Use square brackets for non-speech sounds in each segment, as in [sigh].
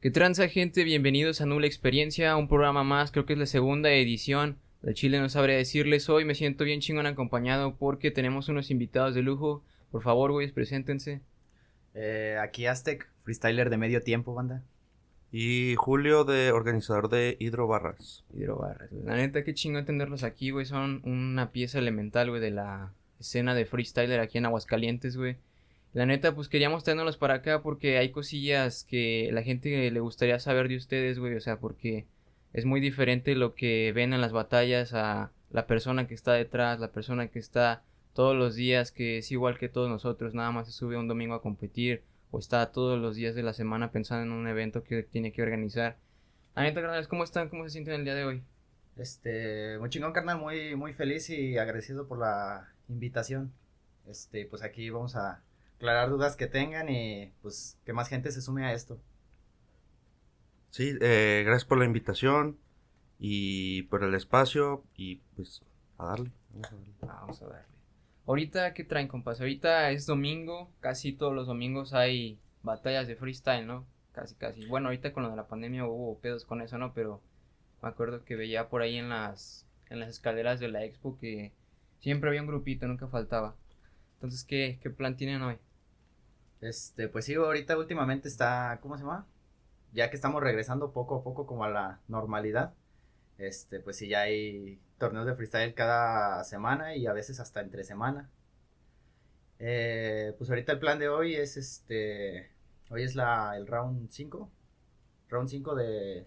¿Qué transa gente? Bienvenidos a Nula Experiencia, un programa más, creo que es la segunda edición. De Chile no sabría decirles hoy, me siento bien chingón acompañado porque tenemos unos invitados de lujo. Por favor, güeyes, preséntense. Eh, aquí Aztec, freestyler de medio tiempo, banda. Y Julio, de organizador de Hidrobarras. Hidrobarras, güey. La neta, qué chingón tenerlos aquí, güey. Son una pieza elemental, güey, de la escena de freestyler aquí en Aguascalientes, güey. La neta, pues queríamos tenerlos para acá porque hay cosillas que la gente le gustaría saber de ustedes, güey. O sea, porque es muy diferente lo que ven en las batallas a la persona que está detrás, la persona que está todos los días, que es igual que todos nosotros, nada más se sube un domingo a competir o está todos los días de la semana pensando en un evento que tiene que organizar. La neta, carnales, ¿cómo están? ¿Cómo se sienten el día de hoy? Este, muy chingón, carnal, muy, muy feliz y agradecido por la invitación. Este, pues aquí vamos a aclarar dudas que tengan y pues que más gente se sume a esto. Sí, eh, gracias por la invitación y por el espacio y pues a darle. Vamos a darle. Vamos a darle. Ahorita, ¿qué traen, compas? Ahorita es domingo, casi todos los domingos hay batallas de freestyle, ¿no? Casi, casi. Bueno, ahorita con lo de la pandemia hubo pedos con eso, ¿no? Pero me acuerdo que veía por ahí en las, en las escaleras de la expo que siempre había un grupito, nunca faltaba. Entonces, ¿qué, qué plan tienen hoy? Este, pues sí, ahorita últimamente está, ¿cómo se llama? Ya que estamos regresando poco a poco como a la normalidad. Este, pues sí, ya hay torneos de freestyle cada semana y a veces hasta entre semana. Eh, pues ahorita el plan de hoy es este, hoy es la, el round 5, round 5 de,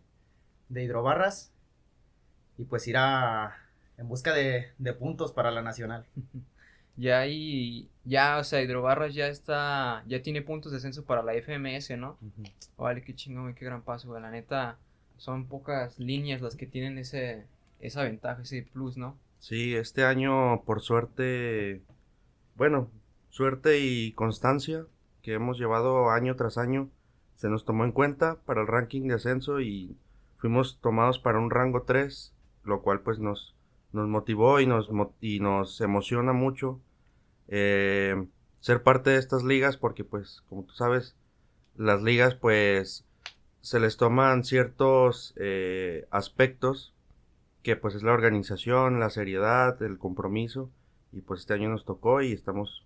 de hidrobarras y pues ir a, en busca de, de puntos para la nacional. [laughs] Ya hay, ya, o sea, Hidrobarras ya está, ya tiene puntos de ascenso para la FMS, ¿no? Vale, qué chingón, qué gran paso, güey. La neta, son pocas líneas las que tienen ese, esa ventaja, ese plus, ¿no? Sí, este año por suerte, bueno, suerte y constancia que hemos llevado año tras año, se nos tomó en cuenta para el ranking de ascenso y fuimos tomados para un rango 3, lo cual pues nos, nos motivó y nos, y nos emociona mucho eh, ser parte de estas ligas porque pues como tú sabes, las ligas pues se les toman ciertos eh, aspectos que pues es la organización, la seriedad, el compromiso y pues este año nos tocó y estamos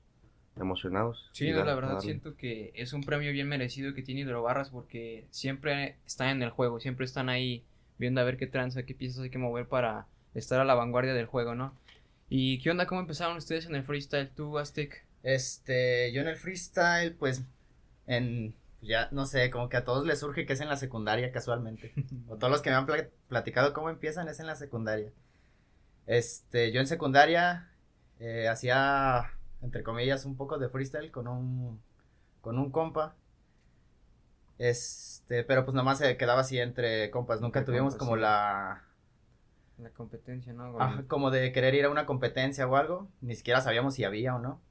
emocionados. Sí, no, da- la verdad siento que es un premio bien merecido que tiene Hidrobarras porque siempre están en el juego, siempre están ahí viendo a ver qué tranza, qué piezas hay que mover para estar a la vanguardia del juego, ¿no? ¿Y qué onda? ¿Cómo empezaron ustedes en el freestyle? ¿Tú, Aztec? Este, yo en el freestyle, pues, en, ya, no sé, como que a todos les surge que es en la secundaria casualmente. [laughs] o todos los que me han pla- platicado cómo empiezan es en la secundaria. Este, yo en secundaria eh, hacía, entre comillas, un poco de freestyle con un, con un compa. Este, pero pues nomás se quedaba así entre compas, nunca Entre tuvimos compas, como sí. la, La competencia, ¿no? güey? Ajá, como de querer ir a una competencia o algo, ni siquiera sabíamos si había o no.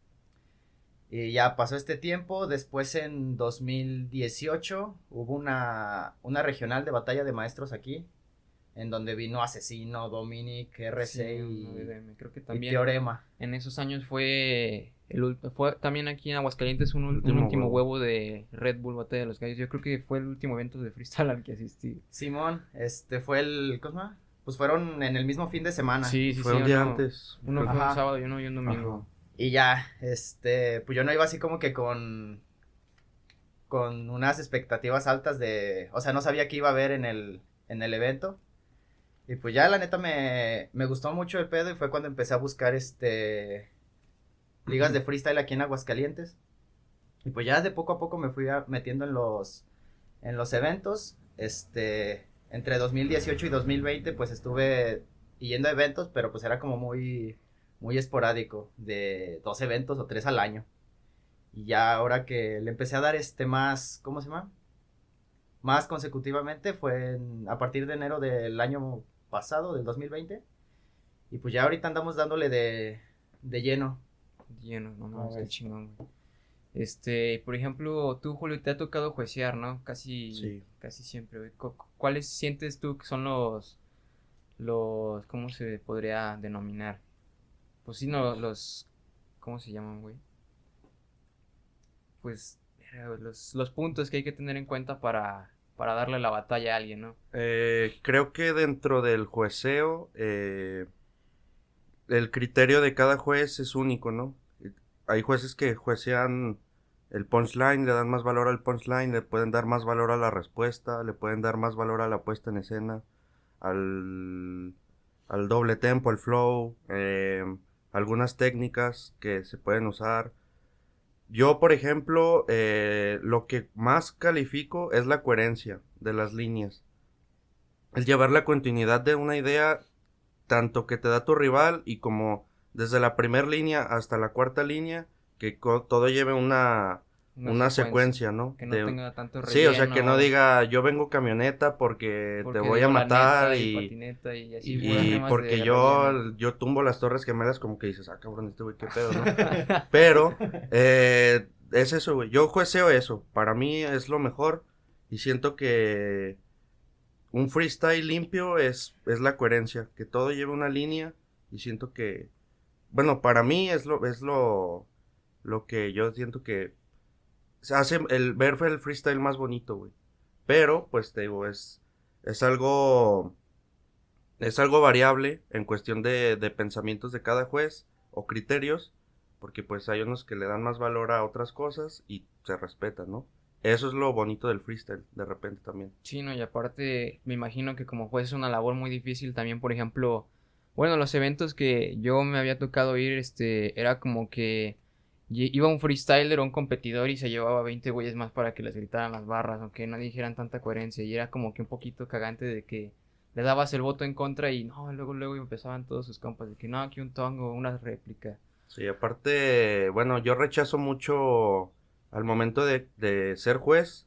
Y ya pasó este tiempo, después en 2018 hubo una, una regional de batalla de maestros aquí, en donde vino Asesino, Dominic, RC Sí, y, no, Creo que y también Teorema. en esos años fue el fue también aquí en Aguascalientes un, Último último huevo. huevo. de Red Bull Batalla de los Gallos. Yo creo que fue el último evento de freestyle al que asistí. Simón, este fue el, ¿cómo se llama? Pues fueron en el mismo fin de semana. Sí, sí, Fue sí. un día uno- antes. Uno fue Ajá. un sábado y uno y un domingo. Y ya, este, pues yo no iba así como que con, con unas expectativas altas de, o sea, no sabía qué iba a haber en el, en el evento. Y pues ya la neta me, me gustó mucho el pedo y fue cuando empecé a buscar este, ligas de freestyle aquí en Aguascalientes. Y pues ya de poco a poco me fui a- metiendo en los, en los eventos, este, entre 2018 y 2020 pues estuve yendo a eventos, pero pues era como muy, muy esporádico, de dos eventos o tres al año. Y ya ahora que le empecé a dar este más, ¿cómo se llama? Más consecutivamente fue en- a partir de enero del año pasado, del 2020. Y pues ya ahorita andamos dándole de, de lleno. Lleno, no mames, qué chingón, güey. Este, por ejemplo, tú, Julio, te ha tocado juecear, ¿no? Casi, Sí. casi siempre, ¿Cuáles sientes tú que son los, los, ¿cómo se podría denominar? Pues sí, no, los, ¿cómo se llaman, güey? Pues, los, los puntos que hay que tener en cuenta para para darle la batalla a alguien, ¿no? Eh, creo que dentro del jueceo, eh, el criterio de cada juez es único, ¿no? Hay jueces que juecean el punchline, le dan más valor al punchline, le pueden dar más valor a la respuesta, le pueden dar más valor a la puesta en escena, al, doble tempo, al flow, eh, algunas técnicas que se pueden usar. Yo, por ejemplo, eh, lo que más califico es la coherencia de las líneas. El llevar la continuidad de una idea, tanto que te da tu rival y como desde la primera línea hasta la cuarta línea, que todo lleve una, una, secuencia, ¿no? Que no tenga tanto relleno. Sí, o sea, que no diga yo vengo camioneta porque, te voy a matar y, y, porque yo, yo tumbo las torres gemelas como que dices, ah, cabrón, este güey, qué pedo, ¿no? [laughs] Pero eh, es eso, güey. Yo jueceo eso. Para mí es lo mejor y siento que un freestyle limpio es, es la coherencia, que todo lleve una línea y siento que, bueno, para mí es lo, es lo, lo que yo siento que se hace el ver el freestyle más bonito, güey. Pero, pues te digo, es, es algo, es algo variable en cuestión de, de pensamientos de cada juez o criterios, porque pues hay unos que le dan más valor a otras cosas y se respetan, ¿no? Eso es lo bonito del freestyle, de repente también. Sí, no, y aparte me imagino que como juez es una labor muy difícil también, por ejemplo, bueno, los eventos que yo me había tocado ir, este, era como que iba un freestyler o un competidor y se llevaba 20 güeyes más para que les gritaran las barras, aunque no dijeran tanta coherencia. Y era como que un poquito cagante de que le dabas el voto en contra y no, luego, luego empezaban todos sus compas de que no, aquí un tongo, una réplica. Sí, aparte, bueno, yo rechazo mucho al momento de, de ser juez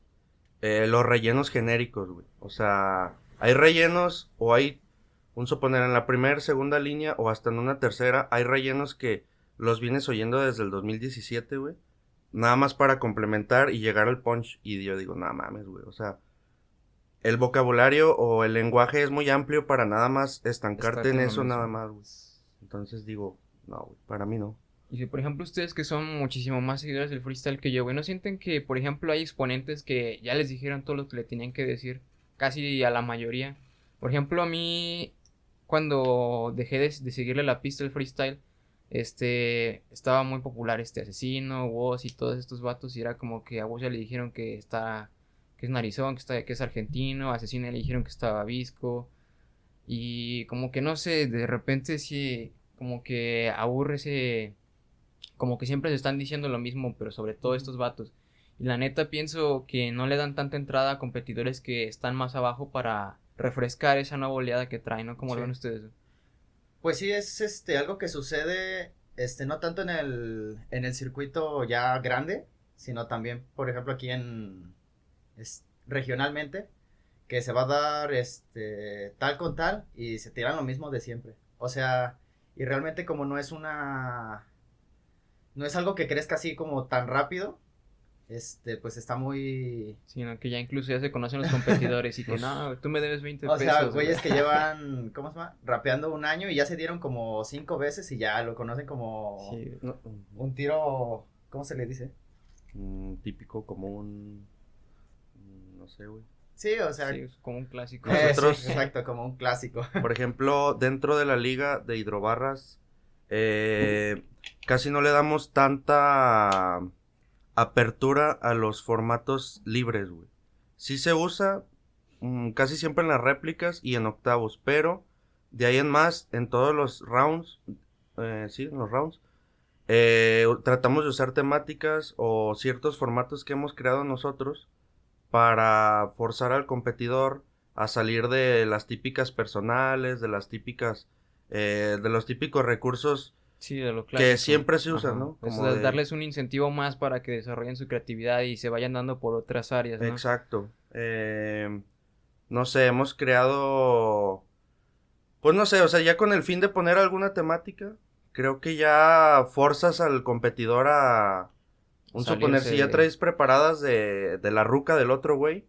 eh, los rellenos genéricos, güey. O sea, hay rellenos o hay, un suponer, en la primera, segunda línea o hasta en una tercera, hay rellenos que los vienes oyendo desde el 2017, güey. Nada más para complementar y llegar al punch. Y yo digo, nada mames, güey. O sea, el vocabulario o el lenguaje es muy amplio para nada más estancarte en eso, nada más, güey. Entonces digo, no, güey, para mí no. Y si, por ejemplo, ustedes que son muchísimo más seguidores del freestyle que yo, güey, ¿no sienten que, por ejemplo, hay exponentes que ya les dijeron todo lo que le tenían que decir? Casi a la mayoría. Por ejemplo, a mí, cuando dejé de, de seguirle la pista del freestyle, este, estaba muy popular este asesino, Woz y todos estos vatos y era como que a Woz ya le dijeron que está, que es narizón, que está, que es argentino, a asesino le dijeron que estaba visco y como que no sé, de repente sí, como que aburre ese, como que siempre se están diciendo lo mismo, pero sobre todo estos vatos. Y la neta pienso que no le dan tanta entrada a competidores que están más abajo para refrescar esa nueva oleada que traen, ¿no? Como lo ven ustedes. Pues sí, es este algo que sucede, este, no tanto en el, en el circuito ya grande, sino también, por ejemplo, aquí en es, regionalmente, que se va a dar este tal con tal y se tiran lo mismo de siempre. O sea, y realmente como no es una no es algo que crezca así como tan rápido, este, pues está muy... Sino que ya incluso ya se conocen los competidores y que [laughs] no, tú me debes 20 pesos. O sea, güeyes que llevan, [laughs] ¿cómo se llama? Rapeando un año y ya se dieron como cinco veces y ya lo conocen como un tiro, ¿cómo se le dice? típico, como un, no sé, güey. Sí, o sea. Sí, como un clásico. Nosotros, [laughs] exacto, como un clásico. Por ejemplo, dentro de la liga de hidrobarras, eh, casi no le damos tanta apertura a los formatos libres, güey. Sí se usa mm, casi siempre en las réplicas y en octavos, pero de ahí en más, en todos los rounds, eh, sí, en los rounds, eh, tratamos de usar temáticas o ciertos formatos que hemos creado nosotros para forzar al competidor a salir de las típicas personales, de las típicas, eh, de los típicos recursos Sí, de lo Que siempre se usa, ¿no? Como darles un incentivo más para que desarrollen su creatividad y se vayan dando por otras áreas, ¿no? Exacto. Eh, no sé, hemos creado... Pues no sé, o sea, ya con el fin de poner alguna temática, creo que ya forzas al competidor a... Un suponer, si ya traes preparadas de, de la ruca del otro güey,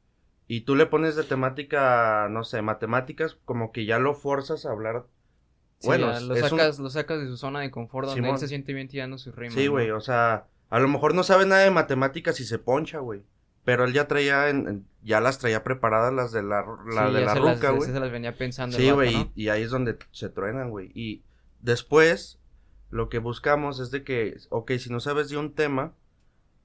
y tú le pones de temática, no sé, matemáticas, como que ya lo forzas a hablar bueno, lo sacas, lo sacas de su zona de confort donde él se siente bien tirando su rima. Sí, güey, o sea, a lo mejor no sabe nada de matemáticas y se poncha, güey. Pero él ya traía, en, ya las traía preparadas las de la, la Sí, de la ruca, güey. Se las venía pensando. el Sí, güey, ¿no? y, y ahí es donde se truenan, güey. Y después, lo que buscamos es de que, ok, si no sabes de un tema,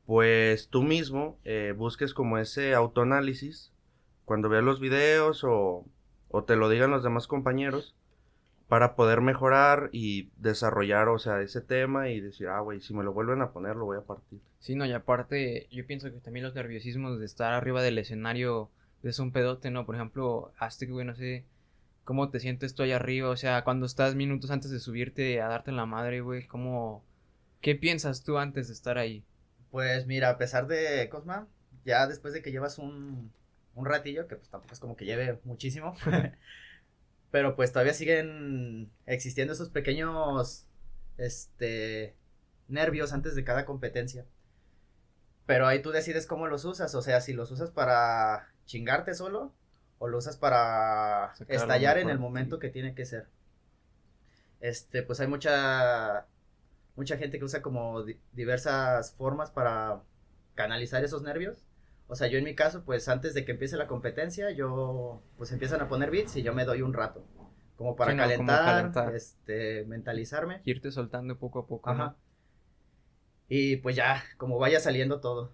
pues tú mismo eh, busques como ese autoanálisis cuando veas los videos o, o te lo digan los demás compañeros para poder mejorar y desarrollar, o sea, ese tema y decir, ah, güey, si me lo vuelven a poner, lo voy a partir. Sí, no, y aparte, yo pienso que también los nerviosismos de estar arriba del escenario es un pedote, ¿no? Por ejemplo, hazte, güey, no sé cómo te sientes tú allá arriba, o sea, cuando estás minutos antes de subirte a darte en la madre, güey, ¿cómo, qué piensas tú antes de estar ahí? Pues mira, a pesar de Cosma, ya después de que llevas un, un ratillo, que pues tampoco es como que lleve muchísimo, [laughs] pero pues todavía siguen existiendo esos pequeños, este, nervios antes de cada competencia. Pero ahí tú decides cómo los usas, o sea, si los usas para chingarte solo o lo usas para estallar en el momento que tiene que ser. Este, pues hay mucha mucha gente que usa como di- diversas formas para canalizar esos nervios. O sea, yo en mi caso, pues antes de que empiece la competencia, yo pues empiezan a poner beats y yo me doy un rato. Como para Sí, no, como calentar, este, mentalizarme. Irte soltando poco a poco, Ajá. ¿no? Y pues ya, como vaya saliendo todo.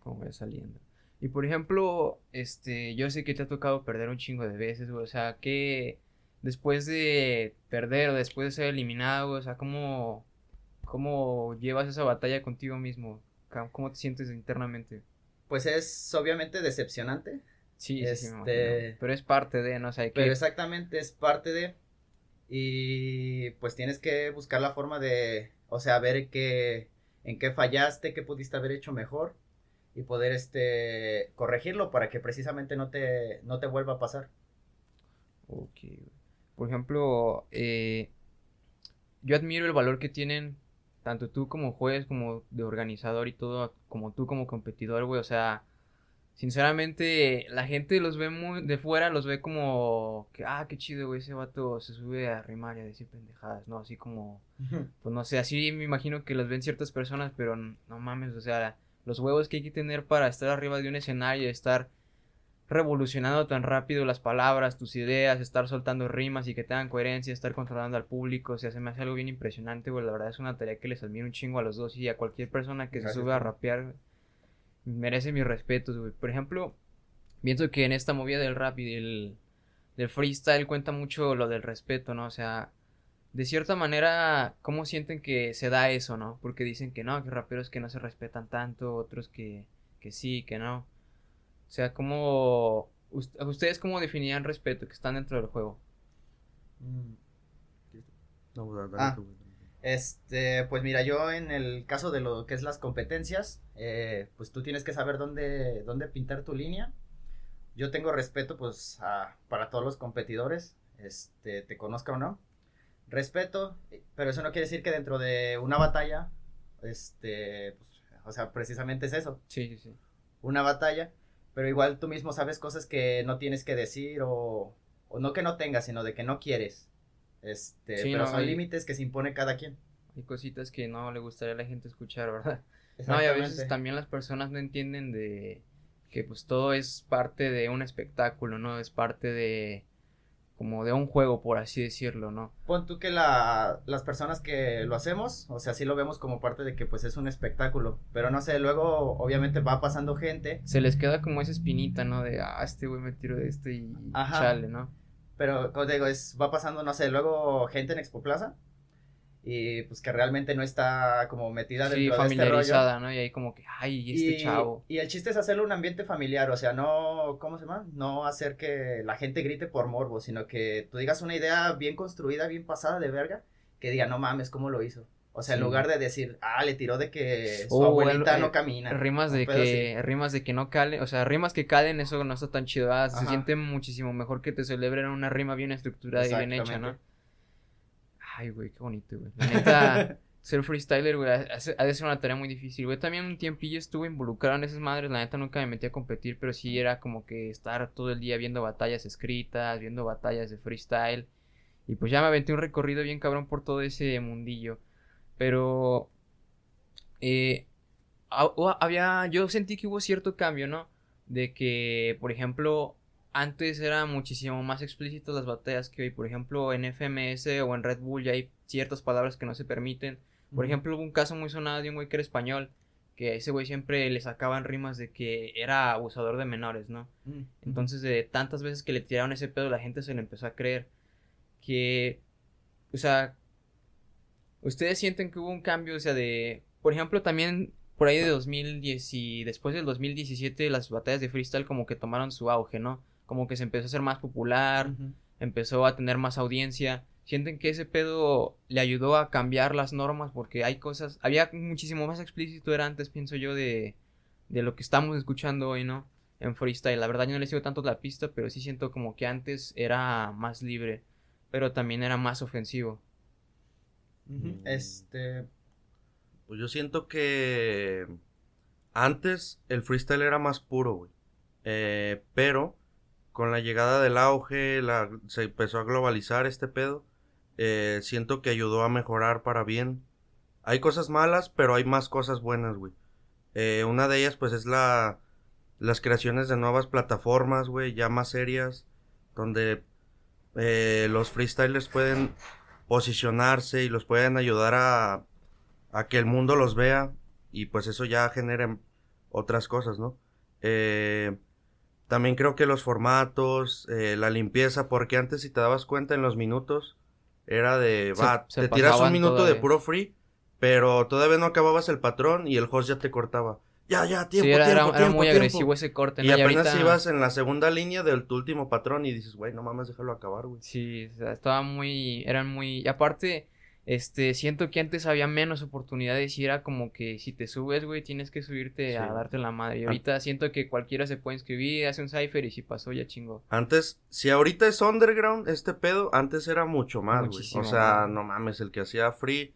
Como vaya saliendo. Y por ejemplo, este, yo sé que te ha tocado perder un chingo de veces, güey, o sea, que después de perder o después de ser eliminado, o sea, ¿cómo, cómo llevas esa batalla contigo mismo? ¿Cómo te sientes internamente? Pues es obviamente decepcionante, Sí, sí, sí, Este- imagino. Pero es parte de, ¿no? O sea, que... pero exactamente es parte de... Y pues tienes que buscar la forma de, o sea, ver qué, en qué fallaste, qué pudiste haber hecho mejor y poder este corregirlo para que precisamente no te, no te vuelva a pasar. Ok. Por ejemplo, eh, yo admiro el valor que tienen tanto tú como juez, como de organizador y todo, como tú como competidor, güey. O sea, sinceramente, la gente los ve muy de fuera, los ve como que, ah, qué chido, güey, ese vato se sube a rimar y a decir pendejadas, ¿no? Así como, pues no sé, así me imagino que los ven ciertas personas, pero n- no mames, o sea, los huevos que hay que tener para estar arriba de un escenario, estar revolucionando tan rápido las palabras, tus ideas, estar soltando rimas y que tengan coherencia, estar controlando al público, o sea, se me hace algo bien impresionante, güey, la verdad es una tarea que les admiro un chingo a los dos y a cualquier persona que Gracias, se sube a rapear merece mis respetos, güey. Por ejemplo, pienso que en esta movida del rap y del, del freestyle cuenta mucho lo del respeto, ¿no? O sea, de cierta manera, ¿cómo sienten que se da eso, no? Porque dicen que no, que raperos que no se respetan tanto, otros que, que sí, que no. O sea, ¿cómo... us- ¿Ustedes cómo definirían respeto que están dentro del juego? No, güey, dale Ah. tú. Este, pues mira, yo en el caso de lo que es las competencias, eh, pues tú tienes que saber dónde, dónde pintar tu línea. Yo tengo respeto, pues, a- para todos los competidores, este, te conozca o no. Respeto, pero eso no quiere decir que dentro de una batalla, este, pues, o sea, precisamente es eso, Sí, sí, sí. una batalla, pero igual tú mismo sabes cosas que no tienes que decir o, o no que no tengas, sino de que no quieres. Este, Sí, pero no, son y- límites que se impone cada quien. Hay cositas que no le gustaría a la gente escuchar, ¿verdad? No, y a veces también las personas no entienden de que pues todo es parte de un espectáculo, ¿no? Es parte de como de un juego, por así decirlo, ¿no? Pon tú que la, las personas que lo hacemos, o sea, sí lo vemos como parte de que pues es un espectáculo, pero no sé, luego obviamente va pasando gente, Se les queda como esa espinita, ¿no? De, ah, este güey me tiro de esto y Ajá. chale, ¿no? pero como te digo, es, va pasando, no sé, luego gente en Expo Plaza y pues que realmente no está como metida Sí, dentro de este rollo. familiarizada, ¿no? Y ahí como que, ay, ¿y este y, chavo. y el chiste es hacerlo un ambiente familiar, o sea, no, ¿cómo se llama? No hacer que la gente grite por morbo, sino que tú digas una idea bien construida, bien pasada de verga, que diga, no mames, ¿cómo lo hizo? O sea, en lugar de decir, ah, le tiró de que su Oh, abuelita el- no eh, camina. Rimas de que, rimas de que no calen, o sea, rimas que calen, eso no está tan chido, ah, Se siente muchísimo mejor que te celebren una rima bien estructurada y bien hecha, ¿no? Ay, güey, qué bonito, güey. La neta, [laughs] ser freestyler, güey, ha de ser una tarea muy difícil, güey. También un tiempillo estuve involucrado en esas madres, la neta nunca me metí a competir, pero sí era como que estar todo el día viendo batallas escritas, viendo batallas de freestyle. Y pues ya me aventé un recorrido bien cabrón por todo ese mundillo. Pero, eh, había, yo sentí que hubo cierto cambio, ¿no? de que, por ejemplo, antes era muchísimo más explícito las batallas que hoy. Por ejemplo, en FMS o en Red Bull ya hay ciertas palabras que no se permiten. Por ejemplo, hubo un caso muy sonado de un güey que era español, que a ese güey siempre le sacaban rimas de que era abusador de menores, ¿no? Mm. Entonces, de tantas veces que le tiraron ese pedo, la gente se le empezó a creer que, o sea, ustedes sienten que hubo un cambio, o sea, de, por ejemplo, también por ahí de 2010 y después del 2017 las batallas de freestyle como que tomaron su auge, ¿no? Como que se empezó a hacer más popular, empezó a tener más audiencia. Sienten que ese pedo le ayudó a cambiar las normas porque hay cosas, había muchísimo más explícito era antes, pienso yo, de, de lo que estamos escuchando hoy, ¿no? En freestyle. La verdad yo no le sigo tanto la pista, pero sí siento como que antes era más libre, pero también era más ofensivo. Mm. Este, Pues yo siento que antes el freestyle era más puro, güey. Eh, pero con la llegada del auge, se empezó a globalizar este pedo. eh, siento que ayudó a mejorar para bien. Hay cosas malas, pero hay más cosas buenas, güey. Eh, una de ellas, pues, es la las creaciones de nuevas plataformas, güey, ya más serias, donde eh, los freestylers pueden posicionarse y los pueden ayudar a, a que el mundo los vea y pues eso ya genera otras cosas, ¿no? Eh, también creo que los formatos, eh, la limpieza, porque antes si te dabas cuenta en los minutos era de, va, se te tiras un minuto de puro free, pero todavía no acababas el patrón y el host ya te cortaba. Ya, ya, tiempo, sí, era, era- tiempo, era muy tiempo". agresivo ese corte, Y ¿no? apenas ahorita- ibas en la segunda línea del tu último patrón y dices, güey, no mames, déjalo acabar, güey. Sí, o sea, estaba muy, eran muy, y aparte, este, siento que antes había menos oportunidades y era como que si te subes, güey, tienes que subirte a darte la madre. Y Ah. ahorita siento que cualquiera se puede inscribir, hace un cipher y si pasó ya chingó. Antes, si ahorita es underground este pedo, antes era mucho más, güey. O sea, no mames, el que hacía free.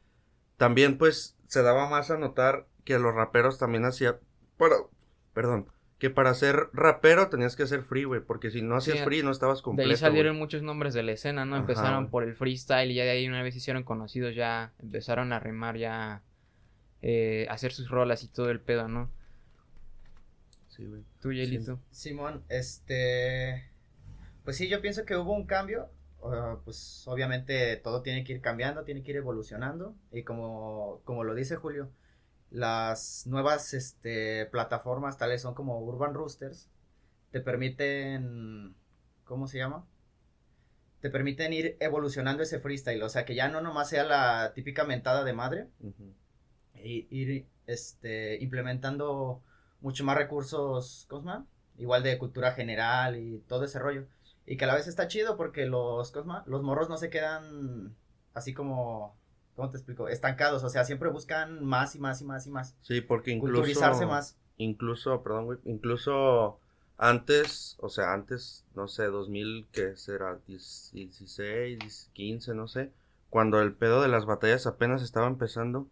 También, pues, se daba más a notar que los raperos también hacían. Para, perdón. Que para ser rapero tenías que hacer free, güey. Porque si no hacías Sí, free, no estabas De completo. ahí salieron muchos nombres de la escena, ¿no? Ajá, Empezaron por el freestyle y ya de ahí una vez se hicieron conocidos, ya empezaron a rimar, ya eh, hacer sus rolas y todo el pedo, ¿no? Sí, güey. Tú, Yelito. Simón, este, pues sí, yo pienso que hubo un cambio. pues obviamente todo tiene que ir cambiando, tiene que ir evolucionando. Y como, como lo dice Julio, las nuevas este, plataformas, tales son como Urban Roosters, te permiten, ¿cómo se llama? Te permiten ir evolucionando ese freestyle. O sea, que ya no nomás sea la típica mentada de madre, y ir este, implementando mucho más recursos, ¿cómo se llama? Igual de cultura general y todo ese rollo. Y que a la vez está chido porque los, ¿cómo se llama? Los morros no se quedan así como, ¿cómo te explico? Estancados, o sea, siempre buscan más y más y más y más. Sí, porque incluso. Culturizarse más. Incluso, perdón, güey. Incluso antes, o sea, antes, no sé, 2000, ¿qué será? 10 16, 15, no sé. Cuando el pedo de las batallas apenas estaba empezando,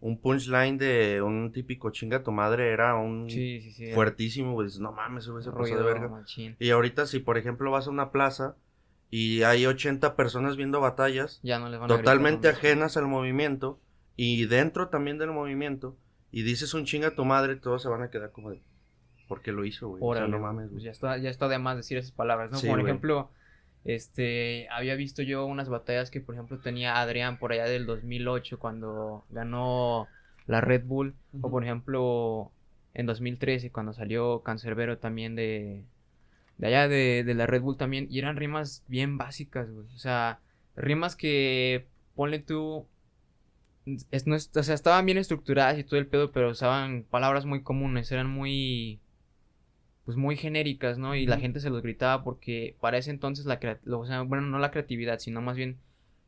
un punchline de un típico chinga tu madre era un Sí, sí, sí. fuertísimo, güey. Dices, no mames, ese güey se pasó de verga. machín. Y ahorita, si por ejemplo vas a una plaza y hay 80 personas viendo batallas, Ya no van totalmente ajenas al movimiento y dentro también del movimiento y dices un chinga a tu madre, todos se van a quedar como de porque lo hizo, güey. O sea, no mames, pues ya está, ya está de más decir esas palabras, ¿no? Sí, por güey. ejemplo, este, había visto yo unas batallas que, por ejemplo, tenía Adrián por allá del 2008 cuando ganó la Red Bull, o por ejemplo, en 2013 cuando salió Cancerbero también de, de allá de, de la Red Bull también, y eran rimas bien básicas, güey, o sea, rimas que, ponle tú, es, no es- o sea, estaban bien estructuradas y todo el pedo, pero usaban palabras muy comunes, eran muy, pues muy genéricas, ¿no? Y la gente se los gritaba porque para ese entonces la lo- o sea, bueno, no la creatividad, sino más bien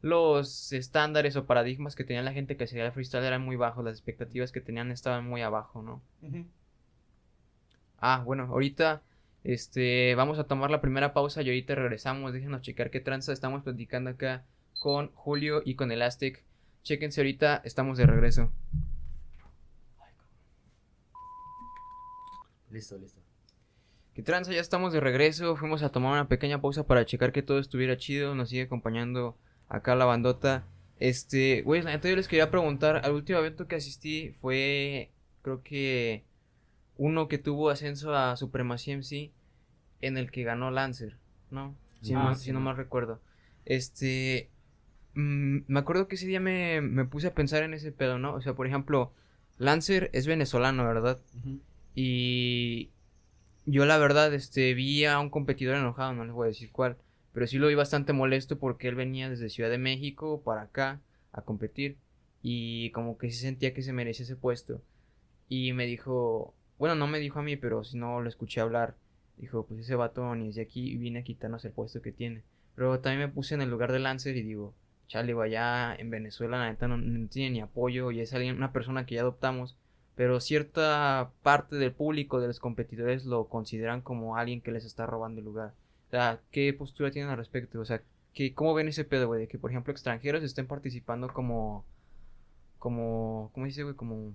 los estándares o paradigmas que tenía la gente que hacía el freestyle eran muy bajos, las expectativas que tenían estaban muy abajo, ¿no? Ah, bueno, ahorita este vamos a tomar la primera pausa y ahorita regresamos, déjenos checar qué tranza estamos platicando acá con Julio y con Elastic. Chéquense ahorita, estamos de regreso. Listo, listo. ¿Qué tranza? Ya estamos de regreso. Fuimos a tomar una pequeña pausa para checar que todo estuviera chido. Nos sigue acompañando acá la bandota. Este, güey, neta yo les quería preguntar. Al último evento que asistí fue, creo que uno que tuvo ascenso a Supremacía MC en el que ganó Lancer, ¿no? Si, Ah, no, sí. si no mal recuerdo. Este, mm, me acuerdo que ese día me, me puse a pensar en ese pedo, ¿no? O sea, por ejemplo, Lancer es venezolano, ¿verdad? Y yo la verdad, este, vi a un competidor enojado, no les voy a decir cuál, pero sí lo vi bastante molesto porque él venía desde Ciudad de México para acá a competir y como que sí sentía que se merecía ese puesto. Y me dijo, bueno, no me dijo a mí, pero si no lo escuché hablar, dijo, pues ese vato ni es de aquí y viene a quitarnos el puesto que tiene. Pero también me puse en el lugar de Lancer y digo, chale, allá en Venezuela la neta no, no tiene ni apoyo y es alguien, una persona que ya adoptamos pero cierta parte del público de los competidores lo consideran como alguien que les está robando el lugar. O sea, ¿qué postura tienen al respecto? O sea, ¿qué, ¿cómo ven ese pedo, güey? De que, por ejemplo, extranjeros estén participando como, como, ¿cómo se dice, güey? Como,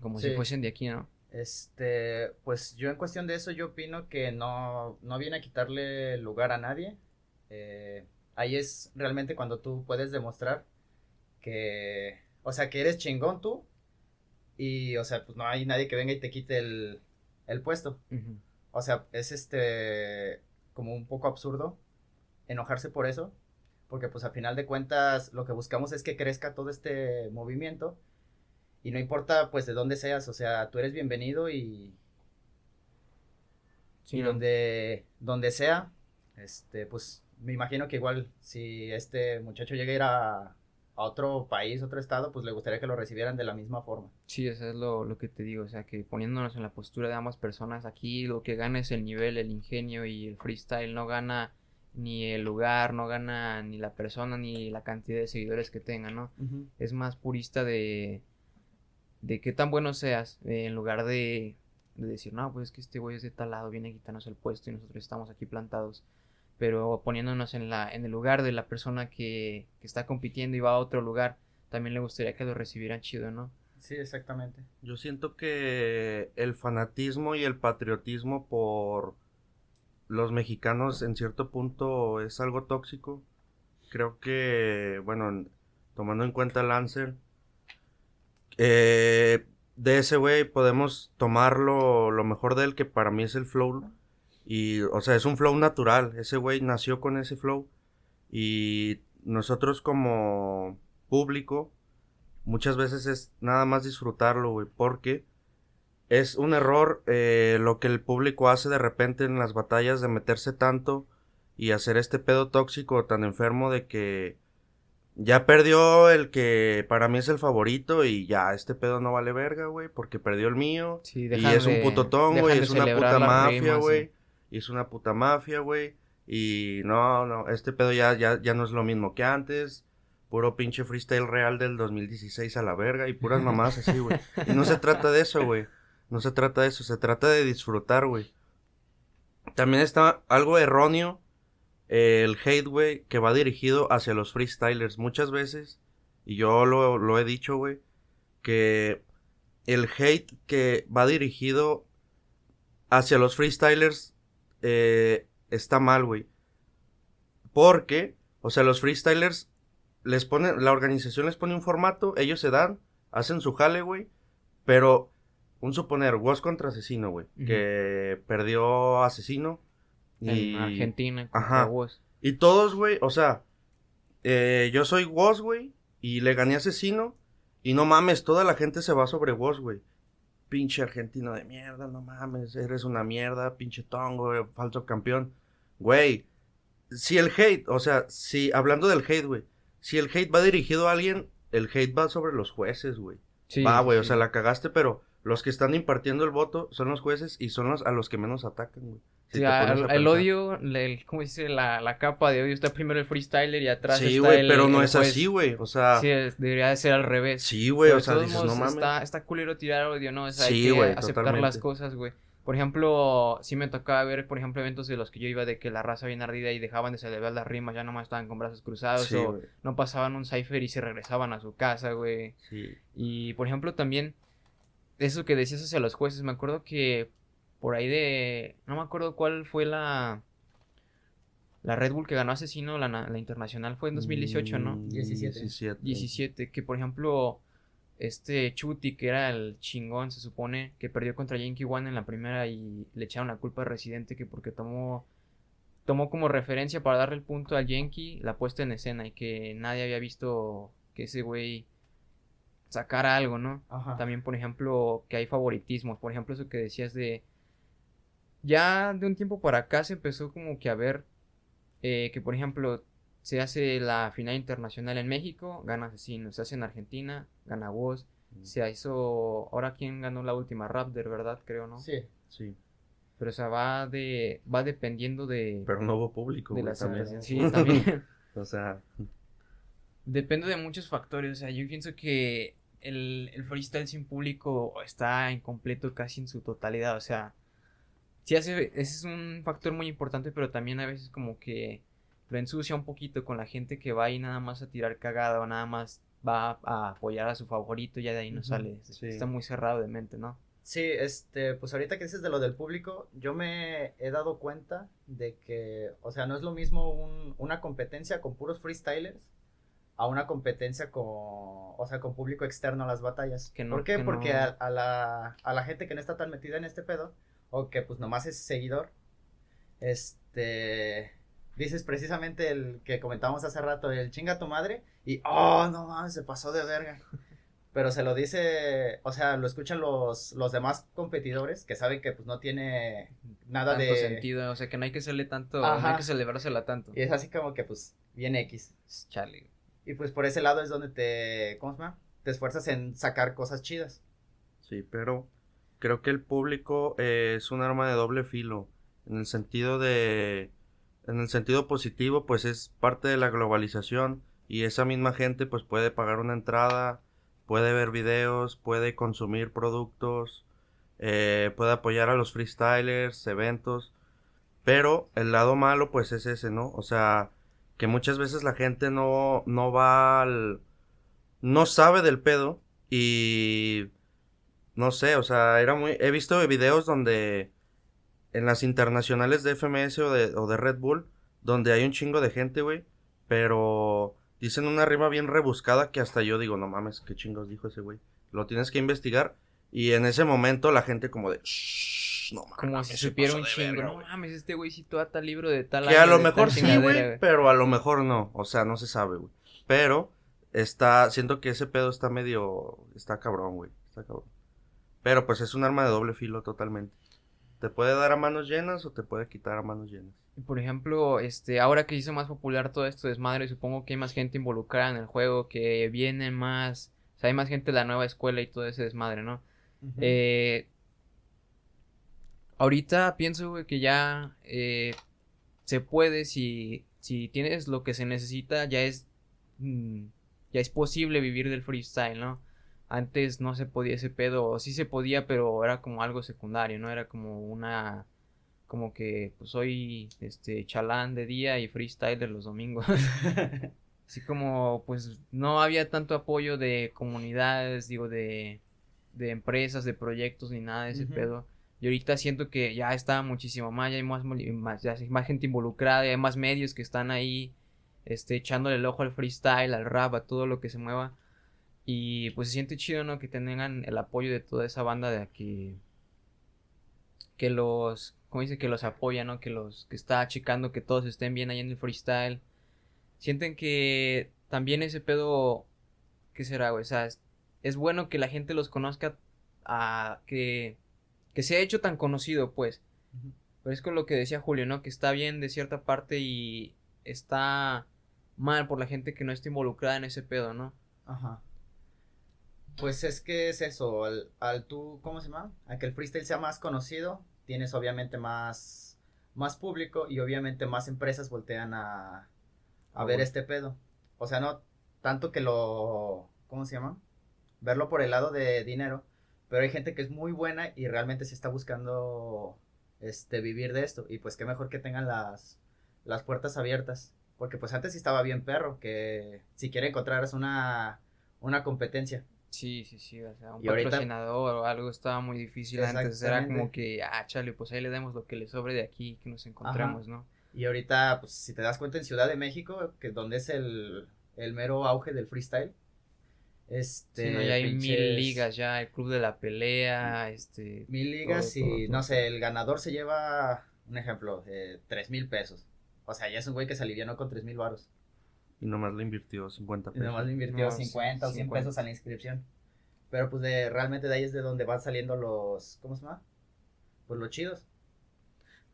como si fuesen de aquí, ¿no? Este, pues yo en cuestión de eso yo opino que no, no viene a quitarle lugar a nadie. Eh, ahí es realmente cuando tú puedes demostrar que, o sea, que eres chingón tú y, o sea, pues no hay nadie que venga y te quite el, el puesto. O sea, es este, como un poco absurdo enojarse por eso, porque pues a final de cuentas lo que buscamos es que crezca todo este movimiento y no importa pues de dónde seas, o sea, tú eres bienvenido y, Sí, y ¿no? donde, donde sea, este, pues me imagino que igual si este muchacho llega a ir a, a otro país, otro estado, pues le gustaría que lo recibieran de la misma forma. Sí, eso es lo, lo que te digo, o sea, que poniéndonos en la postura de ambas personas, aquí lo que gana es el nivel, el ingenio y el freestyle, no gana ni el lugar, no gana ni la persona, ni la cantidad de seguidores que tenga, ¿no? Es más purista de, de qué tan bueno seas, eh, en lugar de, de decir, no, pues es que este güey es de tal lado, viene a quitarnos el puesto y nosotros estamos aquí plantados. Pero poniéndonos en, la, en el lugar de la persona que, que está compitiendo y va a otro lugar, también le gustaría que lo recibieran chido, ¿no? Sí, exactamente. Yo siento que el fanatismo y el patriotismo por los mexicanos en cierto punto es algo tóxico. Creo que, bueno, en- tomando en cuenta Lancer, eh, de ese güey podemos tomar lo, lo mejor de él, que para mí es el flow. Y, o sea, es un flow natural. Ese güey nació con ese flow. Y nosotros como público, muchas veces es nada más disfrutarlo, güey, porque es un error eh, lo que el público hace de repente en las batallas de meterse tanto y hacer este pedo tóxico tan enfermo de que ya perdió el que para mí es el favorito y ya este pedo no vale verga, güey, porque perdió el mío. Sí, Y es un de- puto tongo, dejan y de es una puta mafia, güey. Y es una puta mafia, güey. Y no, no, este pedo ya, ya, ya no es lo mismo que antes. Puro pinche freestyle real del 2016 a la verga y puras mamás así, güey. Y no se trata de eso, güey. No se trata de eso, se trata de disfrutar, güey. También está algo erróneo el hate, güey, que va dirigido hacia los freestylers. Muchas veces, y yo lo, lo he dicho, güey, que el hate que va dirigido hacia los freestylers eh, está mal, güey. Porque, o sea, los freestylers les ponen, la organización les pone un formato, ellos se dan, hacen su jale, güey, pero un suponer, Woz contra Asesino, güey, que perdió Asesino y En Argentina, Ajá. y todos, güey, o sea, eh, yo soy Woz, güey, y le gané Asesino. Y no mames, toda la gente se va sobre Woz, güey. Pinche argentino de mierda, no mames, eres una mierda, pinche tongo, güey, falso campeón. Güey, si el hate, o sea, si, hablando del hate, güey, si el hate va dirigido a alguien, el hate va sobre los jueces, güey. Sí, va, güey, o sea, la cagaste, pero los que están impartiendo el voto son los jueces y son los a los que menos atacan, güey. Si el, odio, el, ¿cómo dice? La, la capa de odio está primero el freestyler y atrás Sí, está güey, el pero no es así, güey. O sea, Sí, es- debería de ser al revés. sí, güey, o sea, todos dices, modos, no mames. Está, está culero tirar odio, ¿no? O sea, hay que aceptar totalmente. las cosas, güey. Por ejemplo, sí me tocaba ver, por ejemplo, eventos de los que yo iba de que la raza bien ardida y dejaban de celebrar las rimas, ya nomás estaban con brazos cruzados Sí, o no pasaban un cipher y se regresaban a su casa, güey. sí. Y por ejemplo también, eso que decías hacia los jueces, me acuerdo que por ahí de, no me acuerdo cuál fue la, la Red Bull que ganó Asesino, la, la internacional fue en 2018, ¿no? Mm, 17. 17. 17, que por ejemplo, este Chuti, que era el chingón, se supone, que perdió contra Yankee One en la primera y le echaron la culpa a Residente que porque tomó tomó como referencia para darle el punto al Yankee la puesta en escena y que nadie había visto que ese güey sacara algo, ¿no? También, por ejemplo, que hay favoritismos, por ejemplo, eso que decías de ya de un tiempo para acá se empezó como que a ver eh, que, por ejemplo, se hace la final internacional en México, gana Asesino, se hace en Argentina, gana Voz, mm. se hizo, ahora quién ganó la última Raptor, ¿verdad? Creo, ¿no? Sí. Sí. Pero o sea, va de, va dependiendo de... Pero no hubo público, de la también. [laughs] Sí, también. [laughs] o sea... Depende de muchos factores, o sea, yo pienso que el, el freestyle sin público está incompleto casi en su totalidad, o sea, sí hace, ese es un factor muy importante, pero también a veces como que lo ensucia un poquito con la gente que va ahí nada más a tirar cagada o nada más va a apoyar a su favorito y ya de ahí no sale. Está muy cerrado de mente, ¿no? Sí, este, pues ahorita que dices de lo del público, yo me he dado cuenta de que, o sea, no es lo mismo un, una competencia con puros freestylers a una competencia con, o sea, con público externo a las batallas. Que ¿Por qué? Porque a, la, a la gente que no está tan metida en este pedo, o que pues nomás es seguidor, este, dices precisamente el que comentábamos hace rato, el chinga tu madre, y oh, no mames, se pasó de verga. [laughs] Pero se lo dice, o sea, lo escuchan los, los demás competidores que saben que pues no tiene nada tanto de sentido, o sea, que no hay que hacerle tanto, no hay que celebrársela tanto. Y es así como que pues bien X. Charlie. Y pues por ese lado es donde te, ¿cómo se llama? Te esfuerzas en sacar cosas chidas. Sí, pero creo que el público eh, es un arma de doble filo, en el sentido de en el sentido positivo, pues es parte de la globalización y esa misma gente pues puede pagar una entrada, puede ver videos, puede consumir productos, eh, puede apoyar a los freestylers, eventos, pero el lado malo pues es ese, ¿no? O sea, que muchas veces la gente no, no va al... no sabe del pedo y... no sé, o sea, era muy... He visto videos donde en las internacionales de FMS o de, o de Red Bull, donde hay un chingo de gente, güey, pero dicen una rima bien rebuscada que hasta yo digo, no mames, qué chingos dijo ese güey. Lo tienes que investigar y en ese momento la gente como de, no mames. Como si supiera un chingo, no mames, este güey citó a tal libro de tal Que a lo mejor sí, güey, pero a lo mejor no, o sea, no se sabe, güey. Pero está, siento que ese pedo está medio, está cabrón, güey, está cabrón. Pero pues es un arma de doble filo totalmente. Te puede dar a manos llenas o te puede quitar a manos llenas. Por ejemplo, este, ahora que hizo más popular todo esto desmadre, supongo que hay más gente involucrada en el juego, que viene más, o sea, hay más gente de la nueva escuela y todo ese desmadre, ¿no? eh, ahorita pienso que ya eh, se puede, si, si tienes lo que se necesita, ya es, mm, ya es posible vivir del freestyle, ¿no? Antes no se podía ese pedo, o sí se podía, pero era como algo secundario, ¿no? Era como una como que pues soy este chalán de día y freestyler los domingos. [laughs] Así como pues no había tanto apoyo de comunidades, digo, de, de empresas, de proyectos ni nada de ese pedo. Y ahorita siento que ya está muchísimo más, ya hay más, más, ya hay más gente involucrada, hay más medios que están ahí este, echándole el ojo al freestyle, al rap, a todo lo que se mueva. Y pues se siente chido, ¿no? Que tengan el apoyo de toda esa banda de aquí. Que los, como dice, que los apoya, ¿no? Que los, que está achicando que todos estén bien ahí en el freestyle. Sienten que también ese pedo, ¿qué será, güey? O sea, es, bueno que la gente los conozca, a, que, que se ha hecho tan conocido, pues. Pero es con lo que decía Julio, ¿no? Que está bien de cierta parte y está mal por la gente que no está involucrada en ese pedo, ¿no? Ajá. Pues es que es eso, al, al tú, ¿cómo se llama? A que el freestyle sea más conocido, tienes obviamente más, más público y obviamente más empresas voltean a, a ah, ver este pedo. O sea, no tanto que lo, ¿cómo se llama? Verlo por el lado de dinero, pero hay gente que es muy buena y realmente se está buscando este vivir de esto y pues qué mejor que tengan las las puertas abiertas, porque pues antes sí estaba bien perro que si quiere encontrar una una competencia Sí, sí, sí, o sea, un patrocinador o algo estaba muy difícil antes, era como que, ah, chale, pues ahí le damos lo que le sobre de aquí, que nos encontramos, ¿no? Y ahorita, pues, si te das cuenta, en Ciudad de México, que donde es el, el mero auge del freestyle, Este, Sí, no, ya hay mil ligas, ya el club de la pelea, este... Mil ligas todo, y todo. no sé, el ganador se lleva, un ejemplo, eh, tres mil pesos. O sea, ya es un güey que se alivianó con tres mil varos. Y nomás le invirtió 50 Y pesos. nomás le invirtió No, 50 o 100 50. pesos a la inscripción. Pero pues de, realmente de ahí es de donde van saliendo los, ¿cómo se llama? Pues los chidos.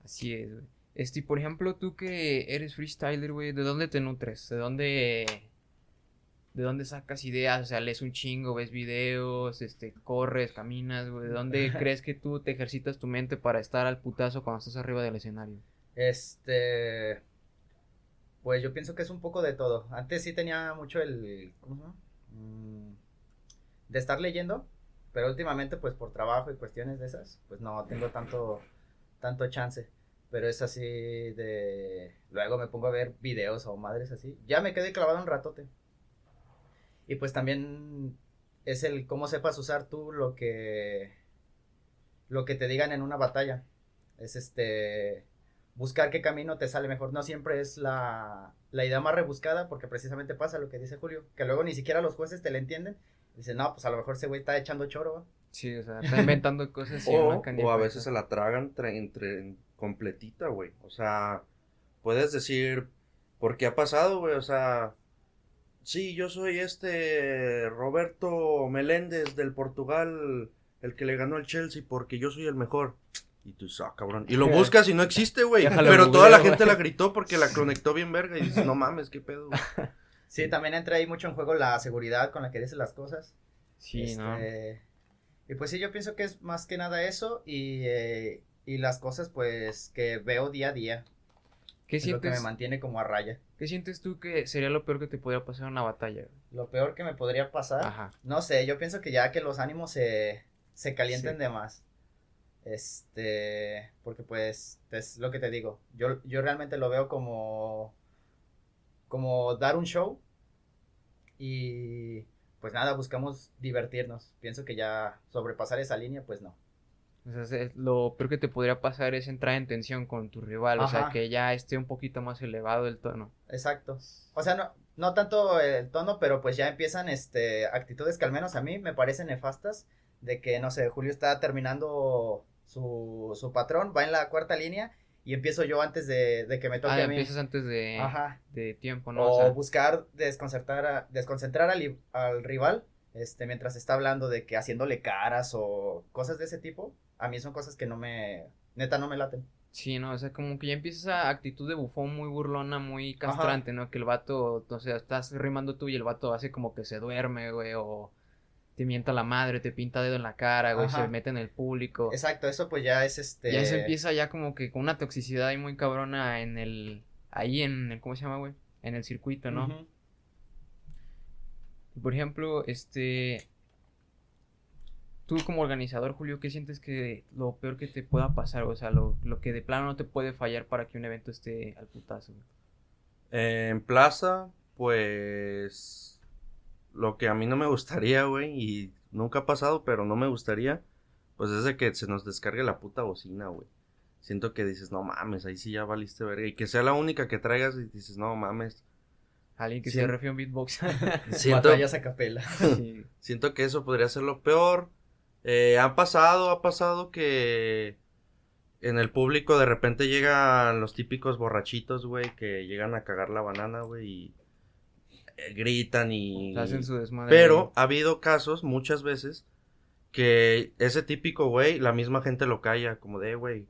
Así es, güey. Este, por ejemplo, tú que eres freestyler, güey, ¿de dónde te nutres? ¿De dónde... ¿De dónde sacas ideas? O sea, lees un chingo, ves videos, este, corres, caminas, güey. ¿De dónde [laughs] crees que tú te ejercitas tu mente para estar al putazo cuando estás arriba del escenario? Este, pues yo pienso que es un poco de todo. Antes sí tenía mucho el, ¿cómo se llama? Mm, de estar leyendo, pero últimamente pues por trabajo y cuestiones de esas, pues no tengo tanto, tanto chance. Pero es así de, luego me pongo a ver videos o madres así. Ya me quedé clavado un ratote. Y pues también es el cómo sepas usar tú lo que, lo que te digan en una batalla. Es este, buscar qué camino te sale mejor. No siempre es la, la idea más rebuscada, porque precisamente pasa lo que dice Julio, que luego ni siquiera los jueces te la entienden. Dicen, no, pues a lo mejor ese güey está echando choro. ¿va?". Sí, o sea, está inventando cosas [laughs] O, o a veces se la tragan tra- entre, en completita, güey. O sea, puedes decir, ¿por qué ha pasado, güey? O sea, sí, yo soy este Roberto Meléndez del Portugal, el que le ganó al Chelsea, porque yo soy el mejor. Y tú dices, ah, cabrón. Y lo buscas y no existe, güey. Pero toda la gente la gritó porque la conectó bien verga. Y dices, no mames, qué pedo. güey". [laughs] Sí, también entra ahí mucho en juego la seguridad con la que dices las cosas. Sí, ¿no? Este, Y pues sí, yo pienso que es más que nada eso y, eh, y las cosas pues que veo día a día. ¿Qué Es lo que me sientes, mantiene como a raya. ¿Qué sientes tú que sería lo peor que te podría pasar en una batalla? Lo peor que me podría pasar, Ajá. no sé, yo pienso que ya que los ánimos se, se calienten Sí. de más. Este, porque pues es lo que te digo. Yo, yo realmente lo veo como, como dar un show y pues nada, buscamos divertirnos. Pienso que ya sobrepasar esa línea, pues no. O sea, se- lo peor que te podría pasar es entrar en tensión con tu rival, o sea, que ya esté un poquito más elevado el tono. Exacto. O sea, no, no tanto el tono, pero pues ya empiezan este actitudes que al menos a mí me parecen nefastas. De que, no sé, Julio está terminando su, su patrón, va en la cuarta línea y empiezo yo antes de, de que me toque Ah, a mí. empiezas antes de, Ajá. de tiempo, ¿no? O, O sea, buscar desconcertar, a- desconcentrar al, al rival este, mientras está hablando de que haciéndole caras o cosas de ese tipo. A mí son cosas que no me, neta, no me laten. sí, ¿no? O sea, como que ya empieza esa actitud de bufón muy burlona, muy castrante, ¿no? Que el vato, o sea, estás rimando tú y el vato hace como que se duerme, güey, o te mienta la madre, te pinta dedo en la cara, güey, Ajá. se mete en el público. Exacto, eso pues ya es este. Ya se empieza ya como que con una toxicidad ahí muy cabrona en el, ahí en el, ¿cómo se llama, güey? En el circuito, ¿no? Por ejemplo, este. Tú como organizador, Julio, ¿qué sientes que lo peor que te pueda pasar? O sea, lo, lo que de plano no te puede fallar para que un evento esté al putazo. güey? En plaza, pues lo que a mí no me gustaría, güey, y nunca ha pasado, pero no me gustaría, pues es de que se nos descargue la puta bocina, güey. Siento que dices, no mames, ahí sí ya valiste verga. Y que sea la única que traigas y dices, no mames. Alguien que se refie a un beatbox. [laughs] [laughs] Siento, Batallas a capela. [laughs] Sí. siento que eso podría ser lo peor. Eh, ha pasado, ha pasado que en el público de repente llegan los típicos borrachitos, güey, que llegan a cagar la banana, güey, y gritan y... Hacen su desmadre. Pero ha habido casos, muchas veces, que ese típico güey, la misma gente lo calla, como de, "Eh, güey,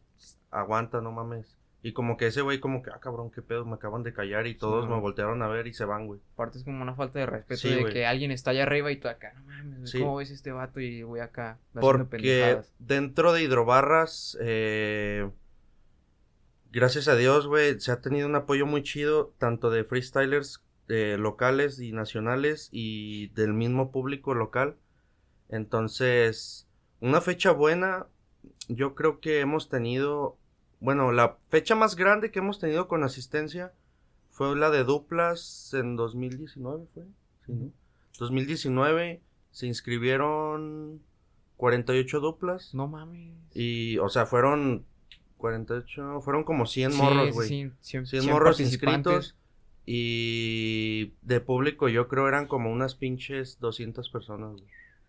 aguanta, no mames. Y como que ese güey, como que, ah, cabrón, qué pedo, me acaban de callar y todos me voltearon a ver y se van, güey. Aparte es como una falta de respeto Sí, de güey. que alguien está allá arriba y tú acá. No mames, Sí. ¿cómo ves este vato y voy acá? Porque dentro de Hidrobarras, eh, gracias a Dios, güey, se ha tenido un apoyo muy chido, tanto de freestylers eh, locales y nacionales y del mismo público local. Entonces, una fecha buena, yo creo que hemos tenido, bueno, la fecha más grande que hemos tenido con asistencia fue la de duplas en 2019, ¿fue? Sí, ¿no? 2019 se inscribieron 48 duplas. No mames. Y, o sea, fueron 48, fueron como 100 Sí, morros, güey. sí, cien- 100 cien morros inscritos. Y de público yo creo eran como unas pinches 200 personas, güey.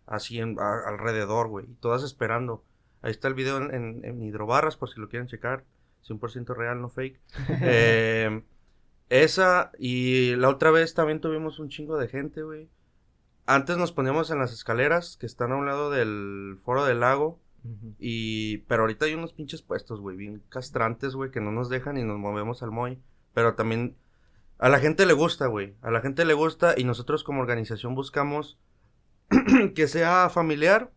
Así en, a- alrededor, güey. y Todas esperando. Ahí está el video en, en, en Hidrobarras por si lo quieren checar. 100% real, no fake. [laughs] Eh, esa y la otra vez también tuvimos un chingo de gente, güey. Antes nos poníamos en las escaleras que están a un lado del foro del lago. Y, pero ahorita hay unos pinches puestos, güey, bien castrantes, güey, que no nos dejan y nos movemos al Moy. Pero también a la gente le gusta, güey. A la gente le gusta y nosotros como organización buscamos [clears throat] que sea familiar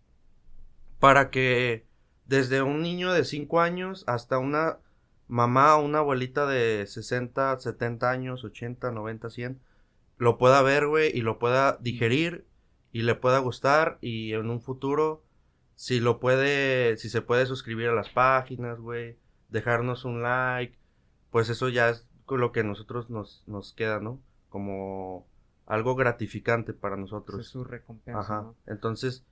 para que desde un niño de 5 años hasta una mamá o una abuelita de 60, 70 años, 80, 90, 100 lo pueda ver, güey, y lo pueda digerir y le pueda gustar y en un futuro si lo puede, si se puede suscribir a las páginas, güey, dejarnos un like, pues eso ya es con lo que a nosotros nos, nos queda, ¿no? Como algo gratificante para nosotros. es su recompensa, Ajá. ¿no? Entonces,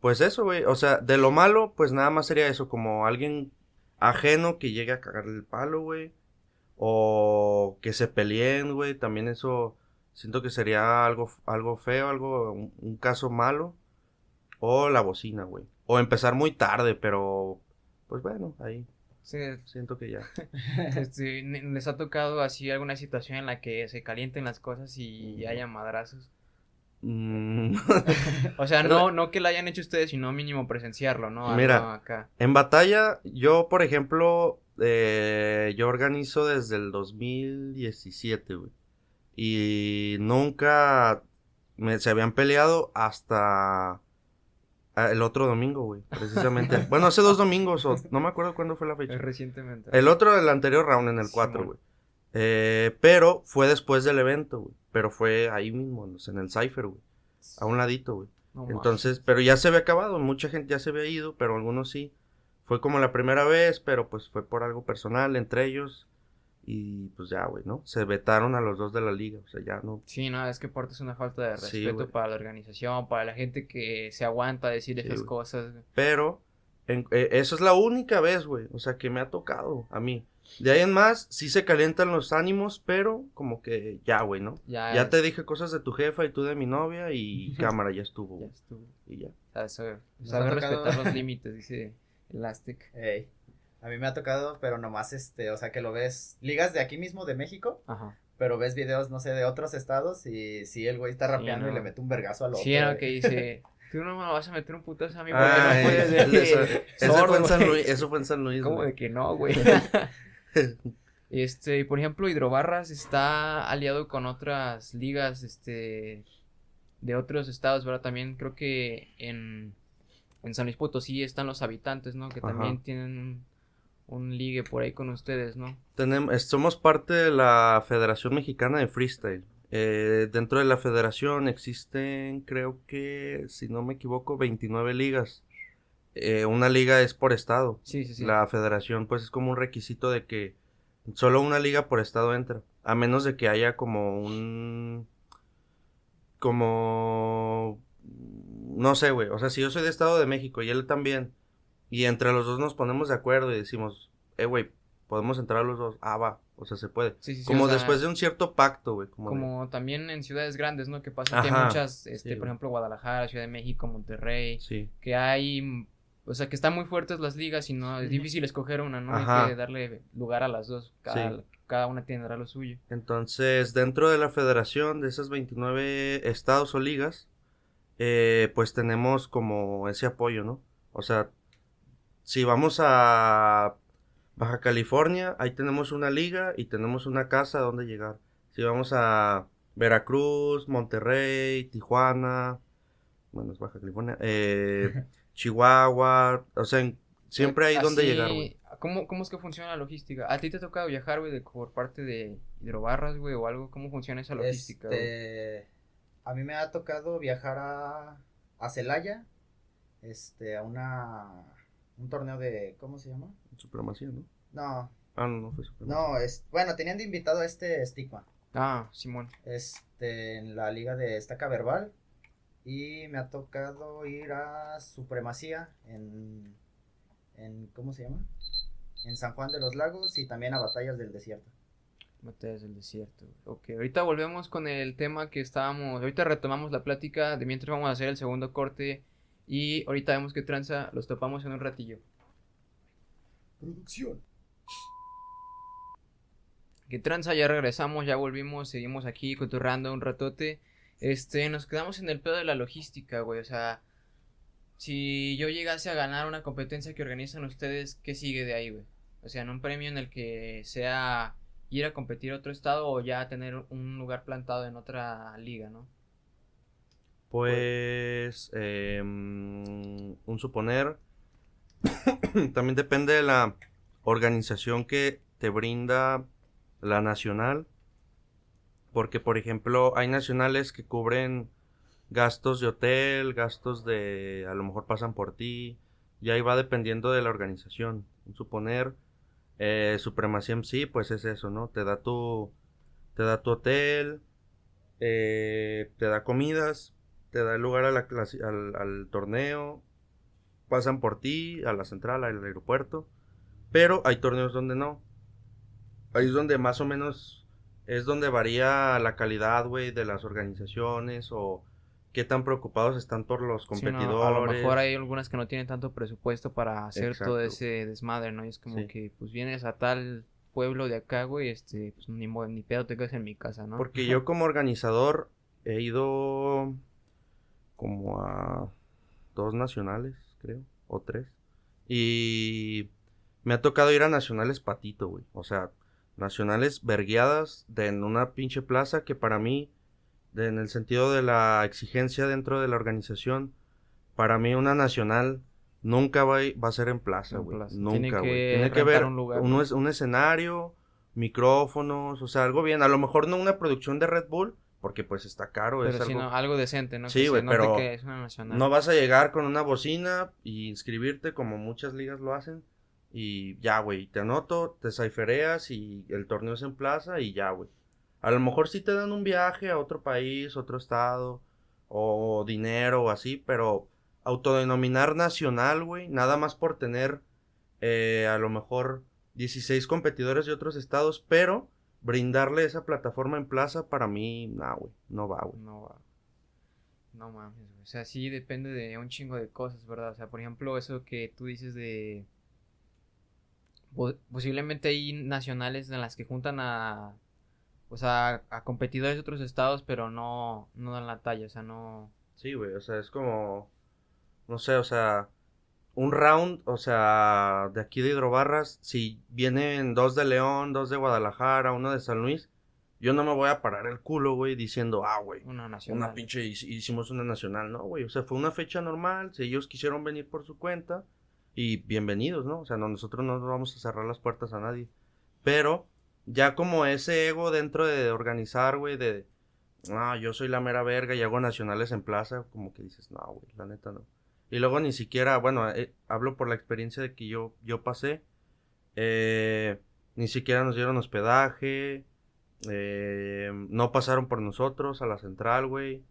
pues eso, güey. O sea, de lo malo, pues nada más sería eso, como alguien ajeno que llegue a cagarle el palo, güey. O que se peleen, güey. También eso siento que sería algo, algo feo, algo, un, un caso malo. O la bocina, güey. O empezar muy tarde, pero pues bueno, ahí Sí, siento que ya. [laughs] este, ¿Les ha tocado así alguna situación en la que se calienten las cosas y haya madrazos? Mm, [laughs] O sea, [laughs] no, no que la hayan hecho ustedes, sino mínimo presenciarlo, ¿no? Algo Mira. acá. En batalla, yo, por ejemplo, eh, yo organizo desde el 2017, güey. Y nunca me, se habían peleado hasta ah, el otro domingo, güey, precisamente. [laughs] bueno, hace dos domingos, o no me acuerdo cuándo fue la fecha. Recientemente. El otro, el anterior round en el 4, Simón. güey. Eh, pero fue después del evento, güey. Pero fue ahí mismo, en el Cypher, güey. A un ladito, güey. No. Entonces, pero ya se había acabado, mucha gente ya se había ido, pero algunos sí. Fue como la primera vez, pero pues fue por algo personal entre ellos. Y pues ya, güey, ¿no? Se vetaron a los dos de la liga, o sea, ya no. Sí, no, es que aparte es una falta de Sí, respeto güey. para la organización, para la gente que se aguanta a decir Sí, esas güey. cosas. güey. Pero en- eh, eso es la única vez, güey, o sea, que me ha tocado a mí. De ahí en más, sí se calientan los ánimos, pero como que ya, güey, ¿no? Ya, Ya es- te dije cosas de tu jefa y tú de mi novia y [laughs] cámara, ya estuvo, ya güey. estuvo. Y ya. O sea, saber, saber respetar los [laughs] límites, dice Elastic. Ey, A mí me ha tocado, pero nomás este, o sea, que lo ves, ligas de aquí mismo de México, Ajá. pero ves videos, no sé, de otros estados y si el güey está Sí, rapeando y le mete un vergazo al otro. Sí, era que dice, tú no me vas a meter un putazo a mí porque Ah, no puedes de- eso, eso sordo, fue en San güey". Luis, eso fue en San Luis, ¿Cómo güey. de que no, güey? [laughs] Este, y por ejemplo, Hidrobarras está aliado con otras ligas, este, de otros estados, ¿verdad? También creo que en, en San Luis Potosí están los habitantes, ¿no? Que Ajá. también tienen un, ligue por ahí con ustedes, ¿no? Tenemos, somos parte de la Federación Mexicana de Freestyle. Eh, dentro de la federación existen, creo que, si no me equivoco, 29 ligas. Eh, una liga es por estado. Sí, sí, sí. La federación, pues, es como un requisito de que solo una liga por estado entra. A menos de que haya como un... Como... No sé, güey. O sea, si yo soy de Estado de México y él también, y entre los dos nos ponemos de acuerdo y decimos, eh, güey, podemos entrar los dos. Ah, va. O sea, se puede. Sí, sí, sí, como o sea, después de un cierto pacto, güey. Como, de- también en ciudades grandes, ¿no? Que pasa que hay muchas, este, sí, por ejemplo, Guadalajara, Ciudad de México, Monterrey, Sí. que hay, mm, o sea, que están muy fuertes las ligas y no es difícil escoger una, ¿no? Ajá. Hay que darle lugar a las dos, cada, cada una tendrá lo suyo. Entonces, dentro de la federación, de esas 29 estados o ligas, eh, pues tenemos como ese apoyo, ¿no? O sea, si vamos a Baja California, ahí tenemos una liga y tenemos una casa donde llegar. Si vamos a Veracruz, Monterrey, Tijuana, bueno, es Baja California, eh, [laughs] Chihuahua, o sea, en- siempre hay donde llegar, güey. ¿cómo, ¿Cómo es que funciona la logística? ¿A ti te ha tocado viajar, güey, por parte de Hidrobarras, güey, o algo? ¿Cómo funciona esa logística? Este, a mí me ha tocado viajar a, a Celaya, este, a una, un torneo de, ¿cómo se llama? Supremacía, ¿no? No, Ah, no, no fue supremacía. no, es, bueno, tenían de invitado a este Stigma, Ah, Simón. este, en la liga de Estaca Verbal, y me ha tocado ir a Supremacía en, en, ¿cómo se llama? En San Juan de los Lagos y también a Batallas del Desierto. Batallas del desierto. Ok, ahorita volvemos con el tema que estábamos. Ahorita retomamos la plática. De mientras vamos a hacer el segundo corte. Y ahorita vemos que tranza. Los topamos en un ratillo. Producción. Que tranza, ya regresamos, ya volvimos, seguimos aquí coturrando un ratote. Este, nos quedamos en el pedo de la logística, güey. O sea, si yo llegase a ganar una competencia que organizan ustedes, ¿qué sigue de ahí, güey? O sea, en un premio en el que sea ir a competir a otro estado o ya tener un lugar plantado en otra liga, ¿no? Pues, eh, un suponer, [coughs] también depende de la organización que te brinda la nacional. Porque, por ejemplo, hay nacionales que cubren gastos de hotel, gastos de, a lo mejor pasan por ti, y ahí va dependiendo de la organización. Suponer, eh, Supremacía MC, pues es eso, ¿no? Te da tu, te da tu hotel, eh, te da comidas, te da el lugar a la al, al torneo, pasan por ti, a la central, al aeropuerto, pero hay torneos donde no. Ahí es donde más o menos es donde varía la calidad, güey, de las organizaciones o qué tan preocupados están por los competidores. a lo mejor hay algunas que no tienen tanto presupuesto para hacer todo ese desmadre, ¿no? Y es como que, pues, vienes a tal pueblo de acá, güey, este, pues, ni, ni pedo te quedas en mi casa, ¿no? Porque yo como organizador he ido como a dos nacionales, creo, o tres. Y me ha tocado ir a nacionales patito, güey. O sea, nacionales vergueadas de en una pinche plaza que para mí en el sentido de la exigencia dentro de la organización, para mí una nacional nunca va, va a ser en plaza, güey. Nunca, güey. Tiene que ver un, lugar, un, escenario, micrófonos, o sea, algo bien. A lo mejor no una producción de Red Bull, porque pues está caro. Pero es algo... algo decente, ¿no? Sí, güey, pero no vas a llegar con una bocina y inscribirte como muchas ligas lo hacen. Y ya, güey, te anoto, te ciphereas y el torneo es en plaza y ya, güey. A lo mejor sí te dan un viaje a otro país, otro estado, o dinero o así, pero autodenominar nacional, güey, nada más por tener eh, a lo mejor 16 competidores de otros estados, pero brindarle esa plataforma en plaza, para mí, no, güey, no va, güey. No va. No mames, güey. O sea, sí depende de un chingo de cosas, ¿verdad? O sea, por ejemplo, eso que tú dices de... Posiblemente hay nacionales en las que juntan a o sea, a competidores de otros estados, pero no, no dan la talla, o sea, no... Sí, güey, o sea, es como, no sé, o sea, un round, o sea, de aquí de Hidrobarras, si vienen dos de León, dos de Guadalajara, uno de San Luis, yo no me voy a parar el culo, güey, diciendo, ah, güey, una nacional. Una pinche, hicimos una nacional, ¿no, güey? O sea, fue una fecha normal, si ellos quisieron venir por su cuenta, y bienvenidos, ¿no? O sea, nosotros no vamos a cerrar las puertas a nadie, pero ya como ese ego dentro de organizar, güey, de, ah, yo soy la mera verga y hago nacionales en plaza, como que dices, no, güey, la neta no. Y luego ni siquiera, bueno, eh, hablo por la experiencia de que yo, yo pasé, eh, ni siquiera nos dieron hospedaje, eh, no pasaron por nosotros a la central, güey.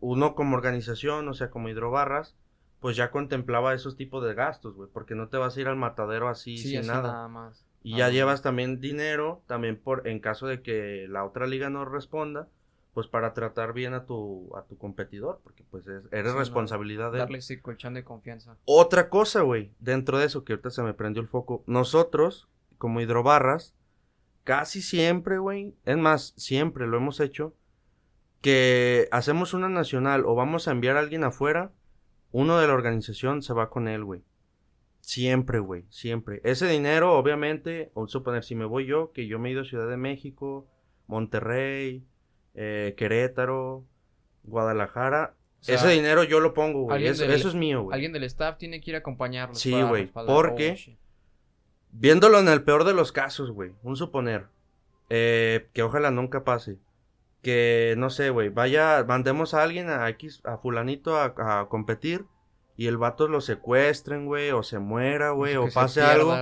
Uno como organización, o sea, como hidrobarras, pues ya contemplaba esos tipos de gastos, güey, porque no te vas a ir al matadero así sin nada. nada más. Y ya llevas también dinero, también por en caso de que la otra liga no responda, pues para tratar bien a tu a tu competidor, porque pues es, eres responsabilidad de darle ese colchón de confianza. Otra cosa, güey, dentro de eso que ahorita se me prendió el foco, nosotros como hidrobarras casi siempre, güey, es más, siempre lo hemos hecho que hacemos una nacional o vamos a enviar a alguien afuera, uno de la organización se va con él, güey. Siempre, güey, siempre. Ese dinero, obviamente, vamos a suponer, si me voy yo, que yo me he ido a Ciudad de México, Monterrey, eh, Querétaro, Guadalajara, ese dinero yo lo pongo, güey. Eso, es mío, güey. Alguien del staff tiene que ir a acompañarlos. Sí, güey. Porque, oh, viéndolo en el peor de los casos, güey, un suponer, eh, que ojalá nunca pase. Que, no sé, güey, vaya, mandemos a alguien a X, a fulanito a competir y el vato lo secuestren, güey, o se muera, güey, o pase algo.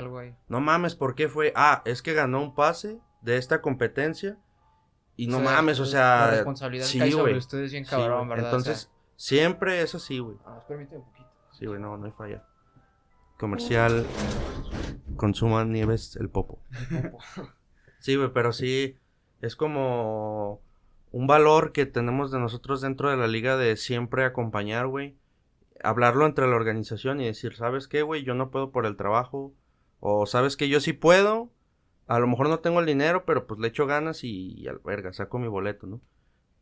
no mames, ¿por qué fue? Ah, es que ganó un pase de esta competencia. Y no mames, o sea. La responsabilidad sí, güey. ustedes bien cabrón, ¿verdad? Entonces, siempre es así, güey. Ah, permíteme un poquito. Sí, güey, no, no hay falla. Comercial. Consuman nieves el popo. [laughs] Sí, güey, pero sí es como un valor que tenemos de nosotros dentro de la liga de siempre acompañar, güey. Hablarlo entre la organización y decir, ¿sabes qué, güey? Yo no puedo por el trabajo. O sabes que yo sí puedo. A lo mejor no tengo el dinero, pero pues le echo ganas y, y al verga, saco mi boleto, ¿no?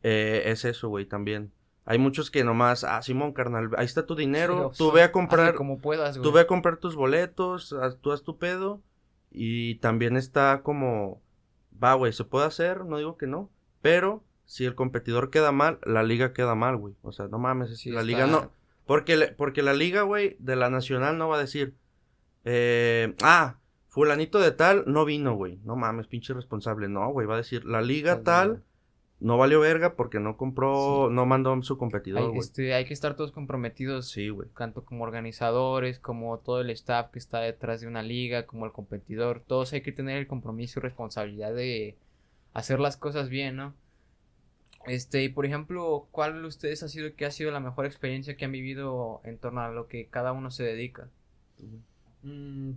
Eh, es eso, güey, también. Hay muchos que nomás, ah, Simón, carnal, ahí está tu dinero, Sí, tú ve a comprar, como puedas, güey. tú ve a comprar tus boletos, haz- tú haz tu pedo. Y también está como, va, güey, se puede hacer, no digo que no, pero si el competidor queda mal, la liga queda mal, güey. O sea, no mames, Sí, la está- liga no. Porque, le- porque la liga, güey, de la nacional no va a decir, eh, ah, fulanito de tal no vino, güey. No mames, pinche responsable. No, güey, va a decir, la liga tal no valió verga porque no compró, Sí. no mandó su competidor, Hay, este, hay que estar todos comprometidos, Sí, güey. tanto como organizadores, como todo el staff que está detrás de una liga, como el competidor. Todos hay que tener el compromiso y responsabilidad de hacer las cosas bien, ¿no? Este, y por ejemplo, ¿cuál de ustedes ha sido que ha sido la mejor experiencia que han vivido en torno a lo que cada uno se dedica?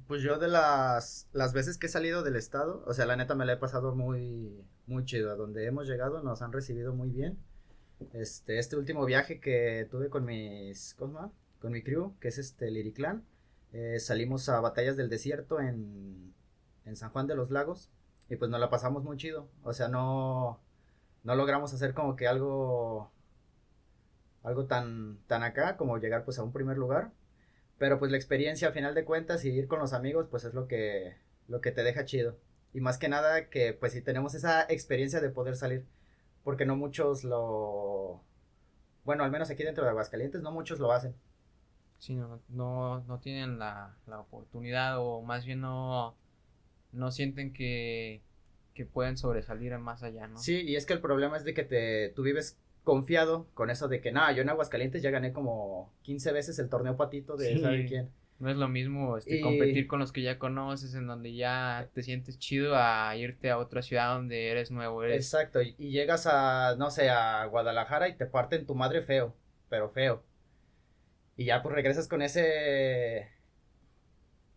Pues yo de las, las veces que he salido del estado, o sea, la neta me la he pasado muy, muy chido. A donde hemos llegado nos han recibido muy bien. Este, este último viaje que tuve con mis, ¿cómo? Con mi crew, que es este Liriclan, eh, salimos a Batallas del Desierto en, en San Juan de los Lagos y pues nos la pasamos muy chido. O sea, no, no logramos hacer como que algo, algo tan, tan acá como llegar pues a un primer lugar. Pero pues la experiencia a final de cuentas y ir con los amigos pues es lo que, lo que te deja chido. Y más que nada que pues si tenemos esa experiencia de poder salir. Porque no muchos lo... Bueno, al menos aquí dentro de Aguascalientes no muchos lo hacen. Sí, no, no, no tienen la, la oportunidad o más bien no, no sienten que, que pueden sobresalir más allá, ¿no? Sí, y es que el problema es de que te, tú vives confiado con eso de que, nada, yo en Aguascalientes ya gané como 15 veces el torneo patito de Sí. sabe quién. No es lo mismo este, Y- competir con los que ya conoces, en donde ya te sientes chido, a irte a otra ciudad donde eres nuevo. Eres, Exacto, y, y llegas a, no sé, a Guadalajara y te parten tu madre feo, pero feo. Y ya pues regresas con ese,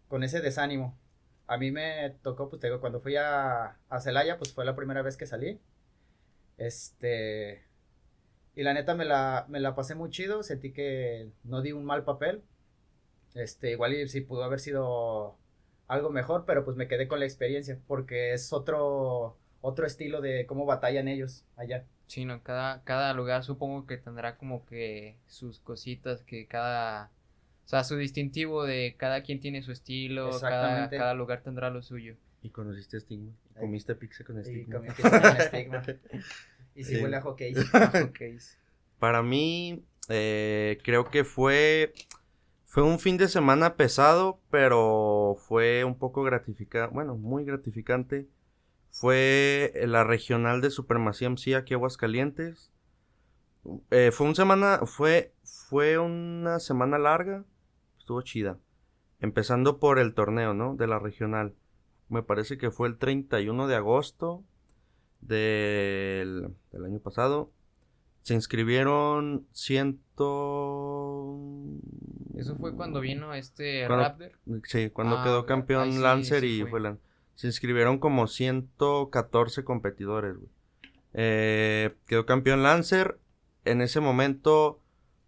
con ese desánimo. A mí me tocó, pues te digo, cuando fui a, a Celaya, pues fue la primera vez que salí. Este, y la neta me la, me la pasé muy chido, sentí que no di un mal papel. Este, igual y sí pudo haber sido algo mejor, pero pues me quedé con la experiencia, porque es otro, otro estilo de cómo batallan ellos allá. Sí, no, cada, cada lugar supongo que tendrá como que sus cositas, que cada, o sea, su distintivo de cada quien tiene su estilo, cada, Exactamente. cada lugar tendrá lo suyo. Y conociste Stigma. Ay. Comiste pizza con Y Stigma. comí pizza con estigma. [laughs] Y si Sí. huele a hockey. [laughs] Ok. Para mí, eh, creo que fue, fue un fin de semana pesado, pero fue un poco gratificante, bueno, muy gratificante. Fue la regional de Supremacía MC aquí en Aguascalientes. Eh, fue, un semana, fue, fue una semana larga, estuvo chida. Empezando por el torneo, ¿no? De la regional. Me parece que fue el 31 de agosto del, del año pasado. Se inscribieron ciento... Eso fue cuando vino este Cuando- Raptor. Sí, cuando Ah, quedó campeón sí, Lancer sí y fue. fue Se inscribieron como 114 competidores, güey. Eh, quedó campeón Lancer. En ese momento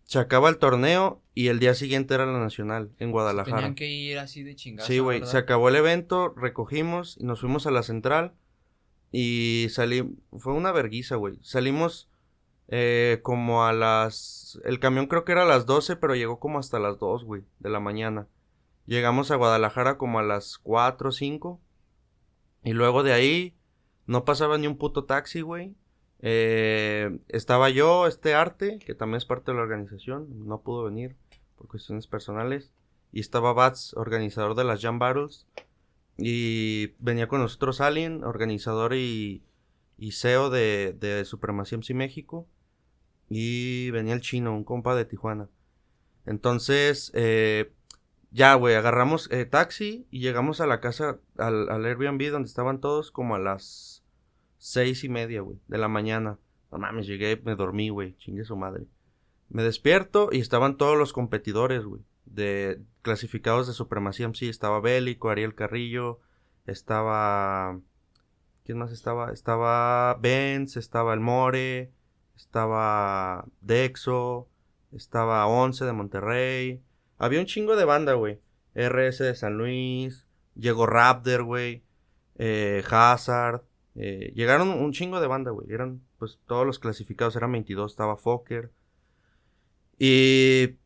se acaba el torneo y el día siguiente era la nacional en Guadalajara. Tenían que ir así de chingazo. Sí, güey, se acabó el evento, recogimos y nos fuimos a la central y salí, fue una verguiza, güey. Salimos eh, como a las, el camión creo que era a las 12, pero llegó como hasta las 2, güey, de la mañana. Llegamos a Guadalajara como a las 4 o 5 y luego de ahí no pasaba ni un puto taxi, güey. Eh, estaba yo, este arte, que también es parte de la organización, no pudo venir por cuestiones personales. Y estaba Bats, organizador de las Jam Battles. Y venía con nosotros Alien, organizador y, CEO de, de Supremacía MC México. Y venía el chino, un compa de Tijuana. Entonces, eh, ya, güey, agarramos eh, taxi y llegamos a la casa, al, al Airbnb donde estaban todos como a las seis y media, güey, de la mañana. No mames, llegué, me dormí, güey, chingue su madre. Me despierto y estaban todos los competidores, güey, de clasificados de Supremacía MC. Estaba Bélico, Ariel Carrillo, estaba... ¿Quién más estaba? Estaba Benz, estaba El More, estaba Dexo, estaba Once de Monterrey. Había un chingo de banda, güey. RS de San Luis, llegó Raptor, güey. Eh, Hazard. eh, llegaron un chingo de banda, güey. Eran, pues, todos los clasificados. Eran 22. Estaba Fokker. Y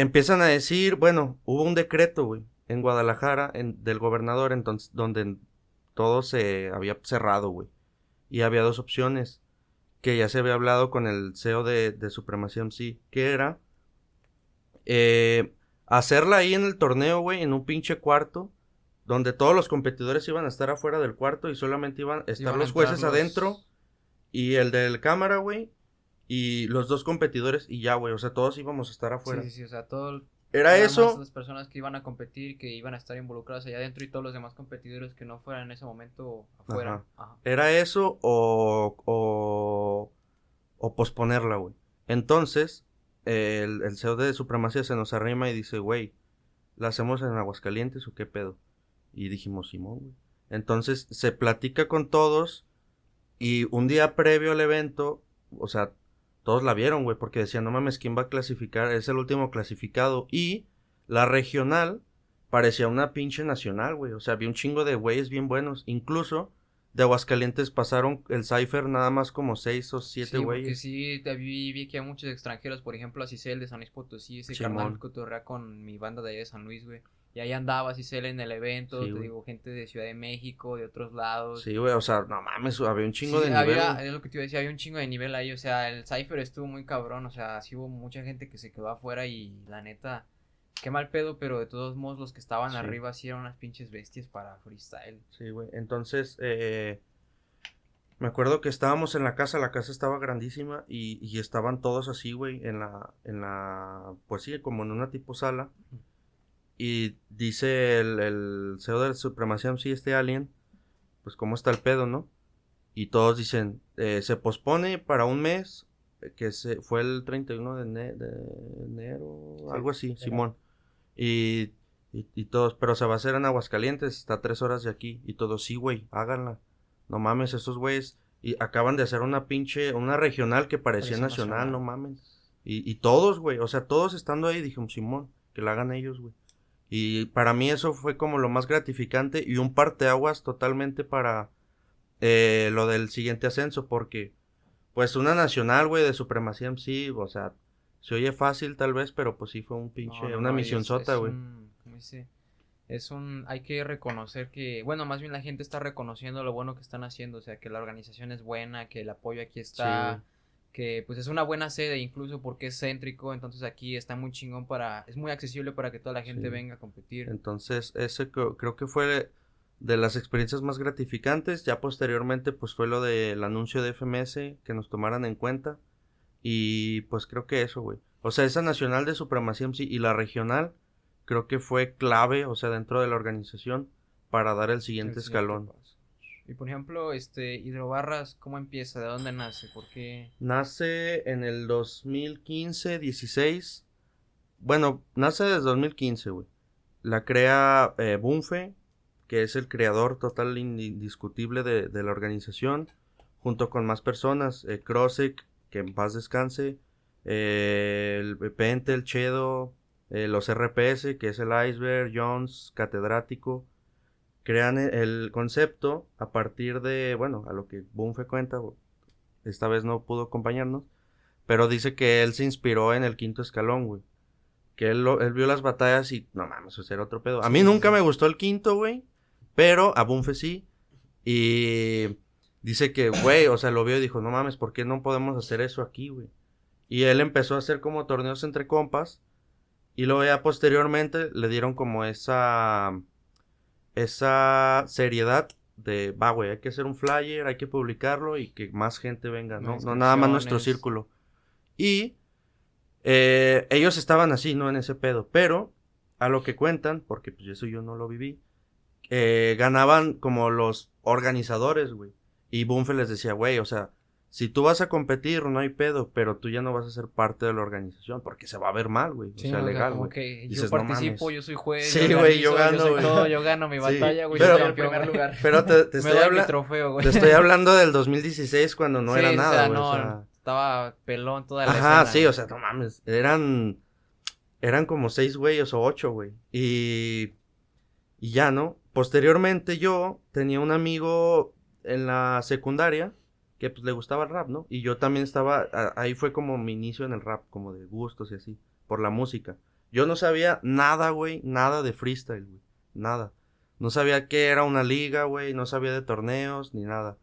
empiezan a decir, bueno, hubo un decreto, güey, en Guadalajara, en, del gobernador, entonces, donde todo se había cerrado, güey. Y había dos opciones que ya se había hablado con el CEO de, de Supremacía MC, que era eh, hacerla ahí en el torneo, güey, en un pinche cuarto, donde todos los competidores iban a estar afuera del cuarto y solamente iban a estar Iban los jueces entrar los- adentro y el del cámara, güey, y los dos competidores y ya, güey, o sea, todos íbamos a estar afuera. Sí, sí, sí, o sea, todo... Era eso, las personas que iban a competir, que iban a estar involucradas allá adentro y todos los demás competidores que no fueran en ese momento afuera. Ajá. era eso o, o, o posponerla, güey. Entonces, el, el CEO de Supremacía se nos arrima y dice, güey, ¿la hacemos en Aguascalientes o qué pedo? Y dijimos, Simón, güey. Entonces, se platica con todos y un día previo al evento, o sea, todos la vieron, güey, porque decían, no mames, ¿quién va a clasificar? Es el último clasificado. Y la regional parecía una pinche nacional, güey. O sea, había un chingo de güeyes bien buenos. Incluso de Aguascalientes pasaron el Cypher nada más como seis o siete Sí, porque güeyes. sí, te vi, vi que hay muchos extranjeros, por ejemplo, a Cicel de San Luis Potosí, ese Simón. carnal cotorrea con mi banda de allá de San Luis, güey. Y ahí andaba Cicel en el evento, Sí, te digo, gente de Ciudad de México, de otros lados. Sí, güey, o sea, no mames, había un chingo Sí, de nivel. había, güey. es lo que te iba a decir, había un chingo de nivel ahí, o sea, el Cypher estuvo muy cabrón, o sea, sí hubo mucha gente que se quedó afuera y la neta, qué mal pedo, pero de todos modos los que estaban Sí. arriba sí eran unas pinches bestias para freestyle. Sí, güey. Entonces, eh, me acuerdo que estábamos en la casa, la casa estaba grandísima y, y estaban todos así, güey, en la, en la, pues sí, como en una tipo sala. Y dice el, el CEO de Supremacía MC, este alien, pues cómo está el pedo, ¿no? Y todos dicen, eh, se pospone para un mes, eh, que se, fue el 31 de, ene- de enero, Sí, algo así. Simón. Y, y, y todos, pero se va a hacer en Aguascalientes, está a tres horas de aquí. Y todos, sí, güey, háganla. No mames, estos güeyes. Y acaban de hacer una pinche, una regional que parecía Parecía nacional, nacional. no mames. Y, y todos, güey, o sea, todos estando ahí, dijimos, Simón, que la hagan ellos, güey. Y para mí eso fue como lo más gratificante y un parteaguas totalmente para eh, lo del siguiente ascenso, porque pues una nacional, güey, de supremacía MC, o sea, se oye fácil tal vez, pero pues sí fue un pinche, No, no, una no, misión sota, güey. Es un, hay que reconocer que, bueno, más bien la gente está reconociendo lo bueno que están haciendo, o sea, que la organización es buena, que el apoyo aquí está, güey. Que pues es una buena sede incluso porque es céntrico, entonces aquí está muy chingón para, es muy accesible para que toda la gente Sí. venga a competir. Entonces, ese creo, creo que fue de las experiencias más gratificantes. Ya posteriormente, pues fue lo del anuncio de FMS, que nos tomaran en cuenta. Y pues creo que eso, güey. O sea, esa nacional de supremacía MC y la regional, creo que fue clave, o sea, dentro de la organización, para dar el siguiente El siguiente escalón. Y por ejemplo, este, Hidrobarras, ¿cómo empieza? ¿De dónde nace? ¿Por qué? Nace en el 2015, 16. Bueno, nace desde 2015, güey. La crea eh, Bunfe, que es el creador total in- indiscutible de, de la organización, junto con más personas. Eh, Krosek, que en paz descanse. eh, el Pente, el Chedo, eh, los RPS, que es el Iceberg, Jones, catedrático. Crean el, el concepto a partir de, bueno, a lo que Bunfe cuenta, esta vez no pudo acompañarnos, pero dice que él se inspiró en el quinto escalón, güey. Que él, lo- él vio las batallas y, no mames, eso era otro pedo. A mí nunca me gustó el quinto, güey, pero a Bunfe sí. Y dice que, güey, o sea, lo vio y dijo, no mames, ¿por qué no podemos hacer eso aquí, güey? Y él empezó a hacer como torneos entre compas. Y luego ya posteriormente le dieron como esa, esa seriedad de, va, güey, hay que hacer un flyer, hay que publicarlo y que más gente venga, ¿no? No nada más nuestro círculo. Y eh, ellos estaban así, ¿no? En ese pedo. Pero, a lo que cuentan, porque pues eso yo no lo viví, eh, ganaban como los organizadores, güey. Y Bunfe les decía, güey, o sea, si tú vas a competir, no hay pedo, pero tú ya no vas a ser parte de la organización porque se va a ver mal, güey. Sí, o sea, legal, güey. yo Dices, no participo, mames. yo soy juez. Sí, güey, yo gano, soy güey. todo, yo gano mi Sí, batalla, güey. pero- soy el primer [laughs] lugar. Pero te, te [laughs] Me estoy, doy mi habla- trofeo, güey. te estoy [laughs] hablando del 2016 cuando no Sí, era o nada, sea, güey. no, o sea, estaba pelón toda la Ajá, escena, sí, o sea, no mames. Eran. Eran como seis güeyes o ocho, güey. Y. Y ya, ¿no? Posteriormente yo tenía un amigo en la secundaria que pues le gustaba el rap, ¿no? Y yo también estaba. ahí fue como mi inicio en el rap, como de gustos y así. Por la música. Yo no sabía nada, güey. Nada de freestyle, güey. Nada. No sabía qué era una liga, güey. No sabía de torneos ni nada.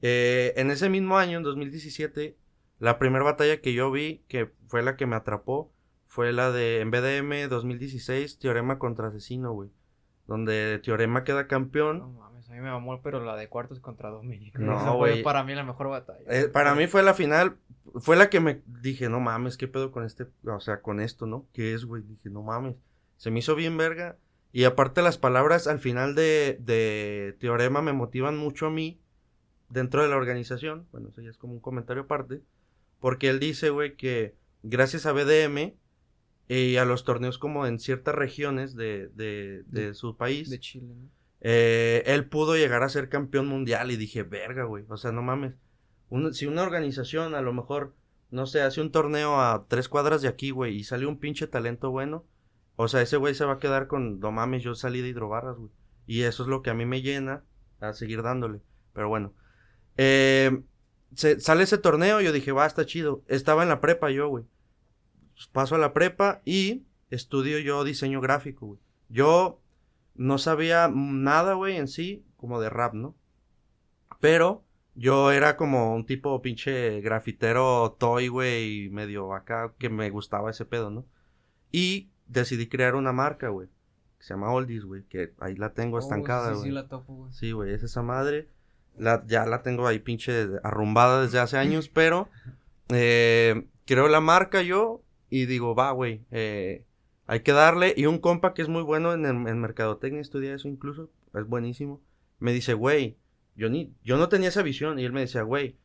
Eh, en ese mismo año, en 2017, la primera batalla que yo vi, que fue la que me atrapó, fue la de en BDM 2016, Teorema contra Asesino, güey. Donde Teorema queda campeón. A mí me mamó, pero la de cuartos contra Dominic. No, [laughs] Esa fue para mí la mejor batalla. Eh, para mí fue la final, fue la que me dije, no mames, ¿qué pedo con este? O sea, con esto, ¿no? ¿Qué es, güey? Dije, no mames. Se me hizo bien verga. Y aparte las palabras al final de, de Teorema me motivan mucho a mí dentro de la organización. Bueno, eso ya es como un comentario aparte. Porque él dice, güey, que gracias a BDM y a los torneos como en ciertas regiones de, de, de su país, De Chile, ¿no? Eh, él pudo llegar a ser campeón mundial y dije, verga, güey, o sea, no mames. Si una organización a lo mejor, no sé, hace un torneo a tres cuadras de aquí, güey, y sale un pinche talento bueno, o sea, ese güey se va a quedar con, no mames, yo salí de hidrobarras, güey. Y eso es lo que a mí me llena a seguir dándole. Pero bueno. Eh, sale ese torneo, yo dije, va, está chido. Estaba en la prepa yo, güey. Paso a la prepa y estudio yo diseño gráfico, güey. Yo no sabía nada, güey, en sí, como de rap, ¿no? Pero yo era como un tipo pinche grafitero toy, güey, medio acá, que me gustaba ese pedo, ¿no? Y decidí crear una marca, güey, que se llama Oldies, güey, que ahí la tengo Oh, estancada, sí, güey. sí, la topo, güey. Sí, güey, es esa madre. La, ya la tengo ahí pinche arrumbada desde hace años, [laughs] pero eh, creo la marca yo y digo, va, güey, eh, hay que darle. Y un compa que es muy bueno en, en mercadotecnia, estudia eso incluso, es buenísimo. Me dice, güey, yo, ni, yo no tenía esa visión. Y él me decía, güey,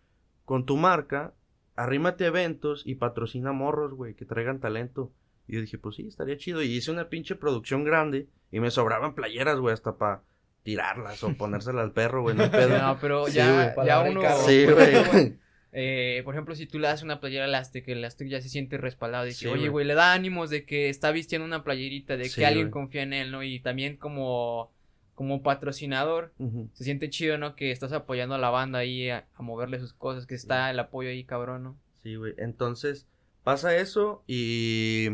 con tu marca, arrímate a eventos y patrocina morros, güey, que traigan talento. Y yo dije, pues sí, estaría chido. Y hice una pinche producción grande y me sobraban playeras, güey, hasta para tirarlas o ponérselas al perro, güey, no [laughs] pedo. No, pero Sí, ya, ya uno. Sí, ejemplo, güey. [laughs] eh, por ejemplo, si tú le das una playera al Aztec, el Aztec ya se siente respaldado. De que, Sí, oye, güey. le da ánimos de que está vistiendo una playerita, de Sí, que alguien confía en él, ¿no? Y también como, como patrocinador, se siente chido, ¿no? Que estás apoyando a la banda ahí a, a moverle sus cosas, que está el apoyo ahí, cabrón, ¿no? Sí, güey. Entonces, pasa eso y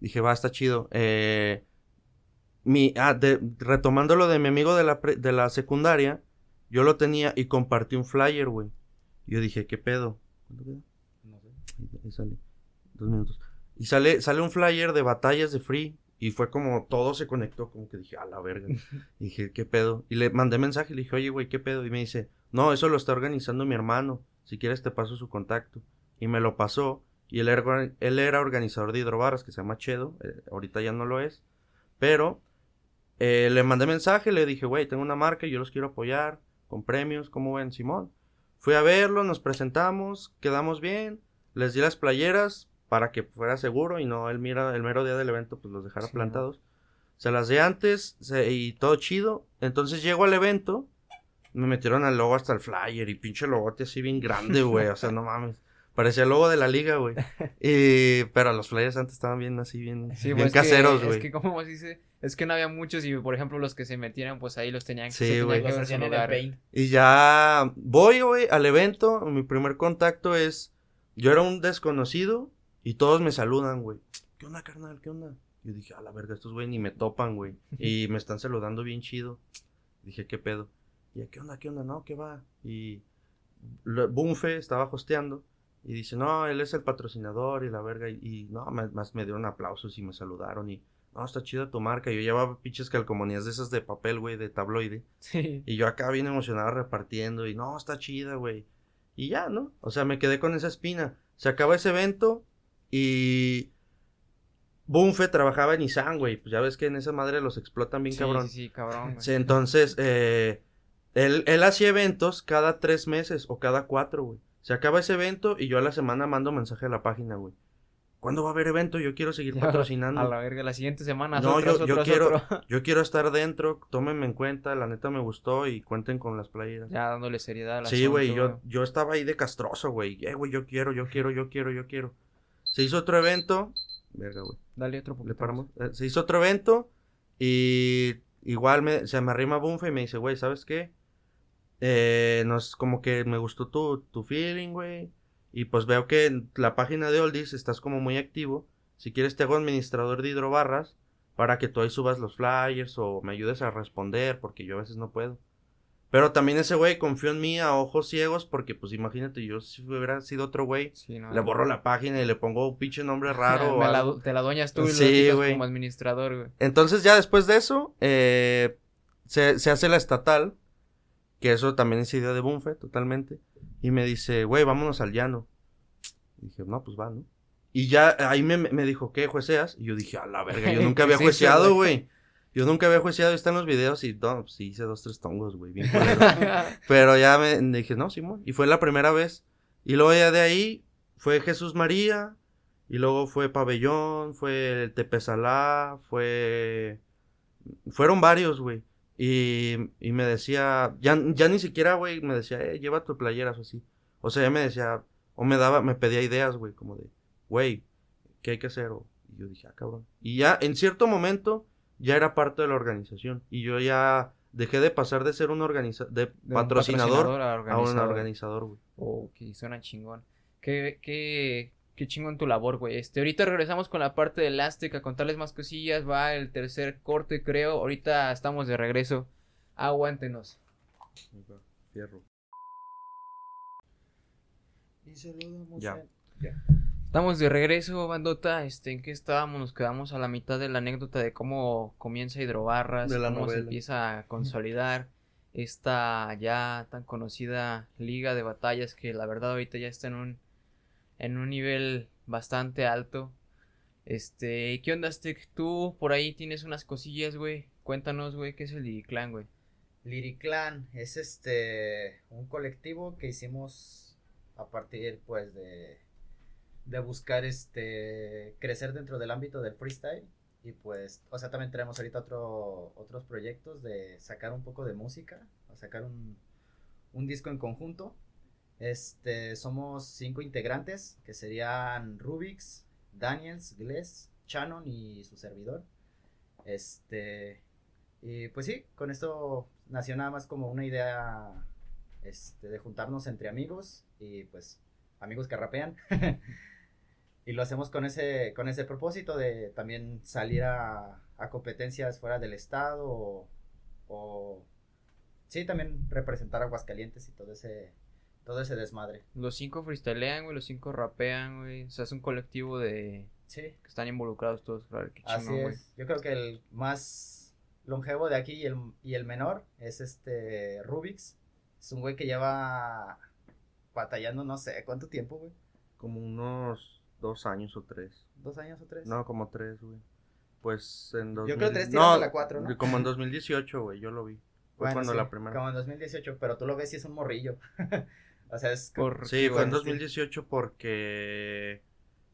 dije, va, está chido. Eh, mi, ah, de- retomando lo de mi amigo de la, pre- de la secundaria, yo lo tenía y compartí un flyer, güey. Yo dije, ¿qué pedo? ¿Cuánto queda? No sé. Ahí, ahí sale. Dos minutos. Y sale, sale un flyer de batallas de free. Y fue como todo se conectó, como que dije, a la verga. Y [laughs] dije, ¿qué pedo? Y le mandé mensaje y le dije, oye, güey, ¿qué pedo? Y me dice, no, eso lo está organizando mi hermano. Si quieres te paso su contacto. Y me lo pasó. Y él era, él era organizador de hidrobarras, que se llama Chedo. eh, ahorita ya no lo es. Pero eh, le mandé mensaje, le dije, güey, tengo una marca y yo los quiero apoyar. Con premios, ¿cómo ven, Simón? Fui a verlo, nos presentamos, quedamos bien. Les di las playeras para que fuera seguro y no el, mira, el mero día del evento pues los dejara Sí, plantados. Se las di antes se- y todo chido. Entonces llego al evento, me metieron al logo hasta el flyer y pinche logote así bien grande, güey. O sea, no mames. Parecía el logo de la liga, güey. [laughs] Y, pero los flyers antes estaban bien así, bien, Sí, bien pues, es que- caseros, Es güey. que, como dice, es que no había muchos y, por ejemplo, los que se metieran, pues ahí los tenían, Sí, que ver su hacían en el lugar. paint. Y ya voy, güey, al evento. Mi primer contacto es. Yo era un desconocido y todos me saludan, güey. ¿Qué onda, carnal? ¿Qué onda? Yo dije, a la verga, estos güey ni me topan, güey. Y [laughs] me están saludando bien chido. Dije, ¿qué pedo? Y ¿qué onda? ¿Qué onda? No, ¿qué va? Y Bunfe estaba hosteando. Y dice, no, él es el patrocinador y la verga. Y, y no, me- más me dieron aplausos y me saludaron. Y no, está chida tu marca. Yo llevaba pinches calcomanías de esas de papel, güey, de tabloide. [laughs] Sí. Y yo acá bien emocionado repartiendo y no, está chida, güey. Y ya, ¿no? O sea, me quedé con esa espina. Se acaba ese evento y Bunfe trabajaba en Nissan, güey. Pues ya ves que en esa madre los explotan bien Sí, cabrón. Sí, sí, cabrón. güey. Sí, entonces, eh, él, él hacía eventos cada tres meses o cada cuatro, güey. Se acaba ese evento y yo a la semana mando mensaje a la página, güey. ¿Cuándo va a haber evento? Yo quiero seguir [laughs] patrocinando. A la verga, la siguiente semana. No, yo, yo otros, quiero, otro. yo quiero [laughs] estar dentro, tómenme en cuenta, la neta me gustó y cuenten con las playeras. Ya dándole seriedad al Sí, güey, yo, yo estaba ahí de castroso, güey. Eh, güey, yo quiero, yo quiero, yo quiero, yo quiero. Se hizo otro evento. Verga, güey. Dale otro poquito Le paramos. más. Eh, Se hizo otro evento y igual me, se me arrima Bunfa y me dice, güey, ¿sabes qué? Eh, nos, como que me gustó tu, tu feeling, güey. Y pues veo que en la página de Oldies estás como muy activo. Si quieres te hago administrador de hidrobarras para que tú ahí subas los flyers o me ayudes a responder porque yo a veces no puedo. Pero también ese güey confió en mí a ojos ciegos porque pues imagínate, yo si hubiera sido otro güey, Sí, no, le borro la página y le pongo un pinche nombre [laughs] raro. o la te la dueñas tú y Sí, lo como administrador, güey. Entonces ya después de eso, eh, se, se hace la estatal, que eso también es idea de Bunfe, totalmente. Y me dice, güey, vámonos al llano. Y dije, no, pues va, ¿no? Y ya ahí me, me dijo, ¿qué jueceas? Y yo dije, a la verga, yo [laughs] nunca había ¿Qué es eso, jueceado, güey? Yo nunca había jueceado, están los videos y no, pues, sí hice dos, tres tongos, güey, bien. [laughs] Pero ya me dije, no, Simón. Y fue la primera vez. Y luego ya de ahí fue Jesús María. Y luego fue Pabellón, fue el Tepesalá, fue... Fueron varios, güey. Y, y me decía, ya, ya ni siquiera, güey, me decía, eh, lleva tu playeras o así. O sea, ya me decía, o me daba, me pedía ideas, güey, como de, güey, ¿qué hay que hacer? O- y yo dije, ah, cabrón. Y ya, en cierto momento, ya era parte de la organización. Y yo ya dejé de pasar de ser un organiza de De un patrocinador, a a un organizador. organizador, güey. Ok, suena chingón. Qué, qué, qué chingón tu labor, güey. Este, ahorita regresamos con la parte de Elastic a contarles más cosillas. Va el tercer corte, creo. Ahorita estamos de regreso. Aguántenos. Fierro. Y saludamos Ya. en- Estamos de regreso, bandota. Este, ¿en qué estábamos? Nos quedamos a la mitad de la anécdota de cómo comienza Hidrobarras, De la cómo se novela. empieza a consolidar esta ya tan conocida liga de batallas que la verdad ahorita ya está en un en un nivel bastante alto. Este, ¿qué onda, Stick? Tú por ahí tienes unas cosillas, güey. Cuéntanos, güey, ¿qué es el Clan, güey? Liriclan es este un colectivo que hicimos a partir pues de de buscar este crecer dentro del ámbito del freestyle y pues o sea también tenemos ahorita otro otros proyectos de sacar un poco de música a sacar un, un disco en conjunto este somos cinco integrantes que serían Rubix Daniels Gless Shannon y su servidor este y pues sí, con esto nació nada más como una idea este, de juntarnos entre amigos y pues amigos que rapean. [laughs] y lo hacemos con ese, con ese propósito de también salir a, a competencias fuera del estado o, o sí, también representar Aguascalientes y todo ese, todo ese desmadre. Los cinco freestylean, güey, los cinco rapean, güey. O sea, es un colectivo de Sí, que están involucrados todos, claro, qué así güey. es. Yo creo que el más longevo de aquí y el, y el menor es este Rubix. Es un güey que lleva batallando no sé cuánto tiempo, güey. Como unos dos años o tres. ¿Dos años o tres? No, como tres, güey. Pues en Yo 2000... creo tres tirando no, la cuatro, ¿no? Como en [laughs] 2018, güey, yo lo vi. Fue Bueno, cuando sí, la primera. Como en 2018, pero tú lo ves y es un morrillo. [laughs] o sea, es... Por- Sí, fue en bueno, 2018 porque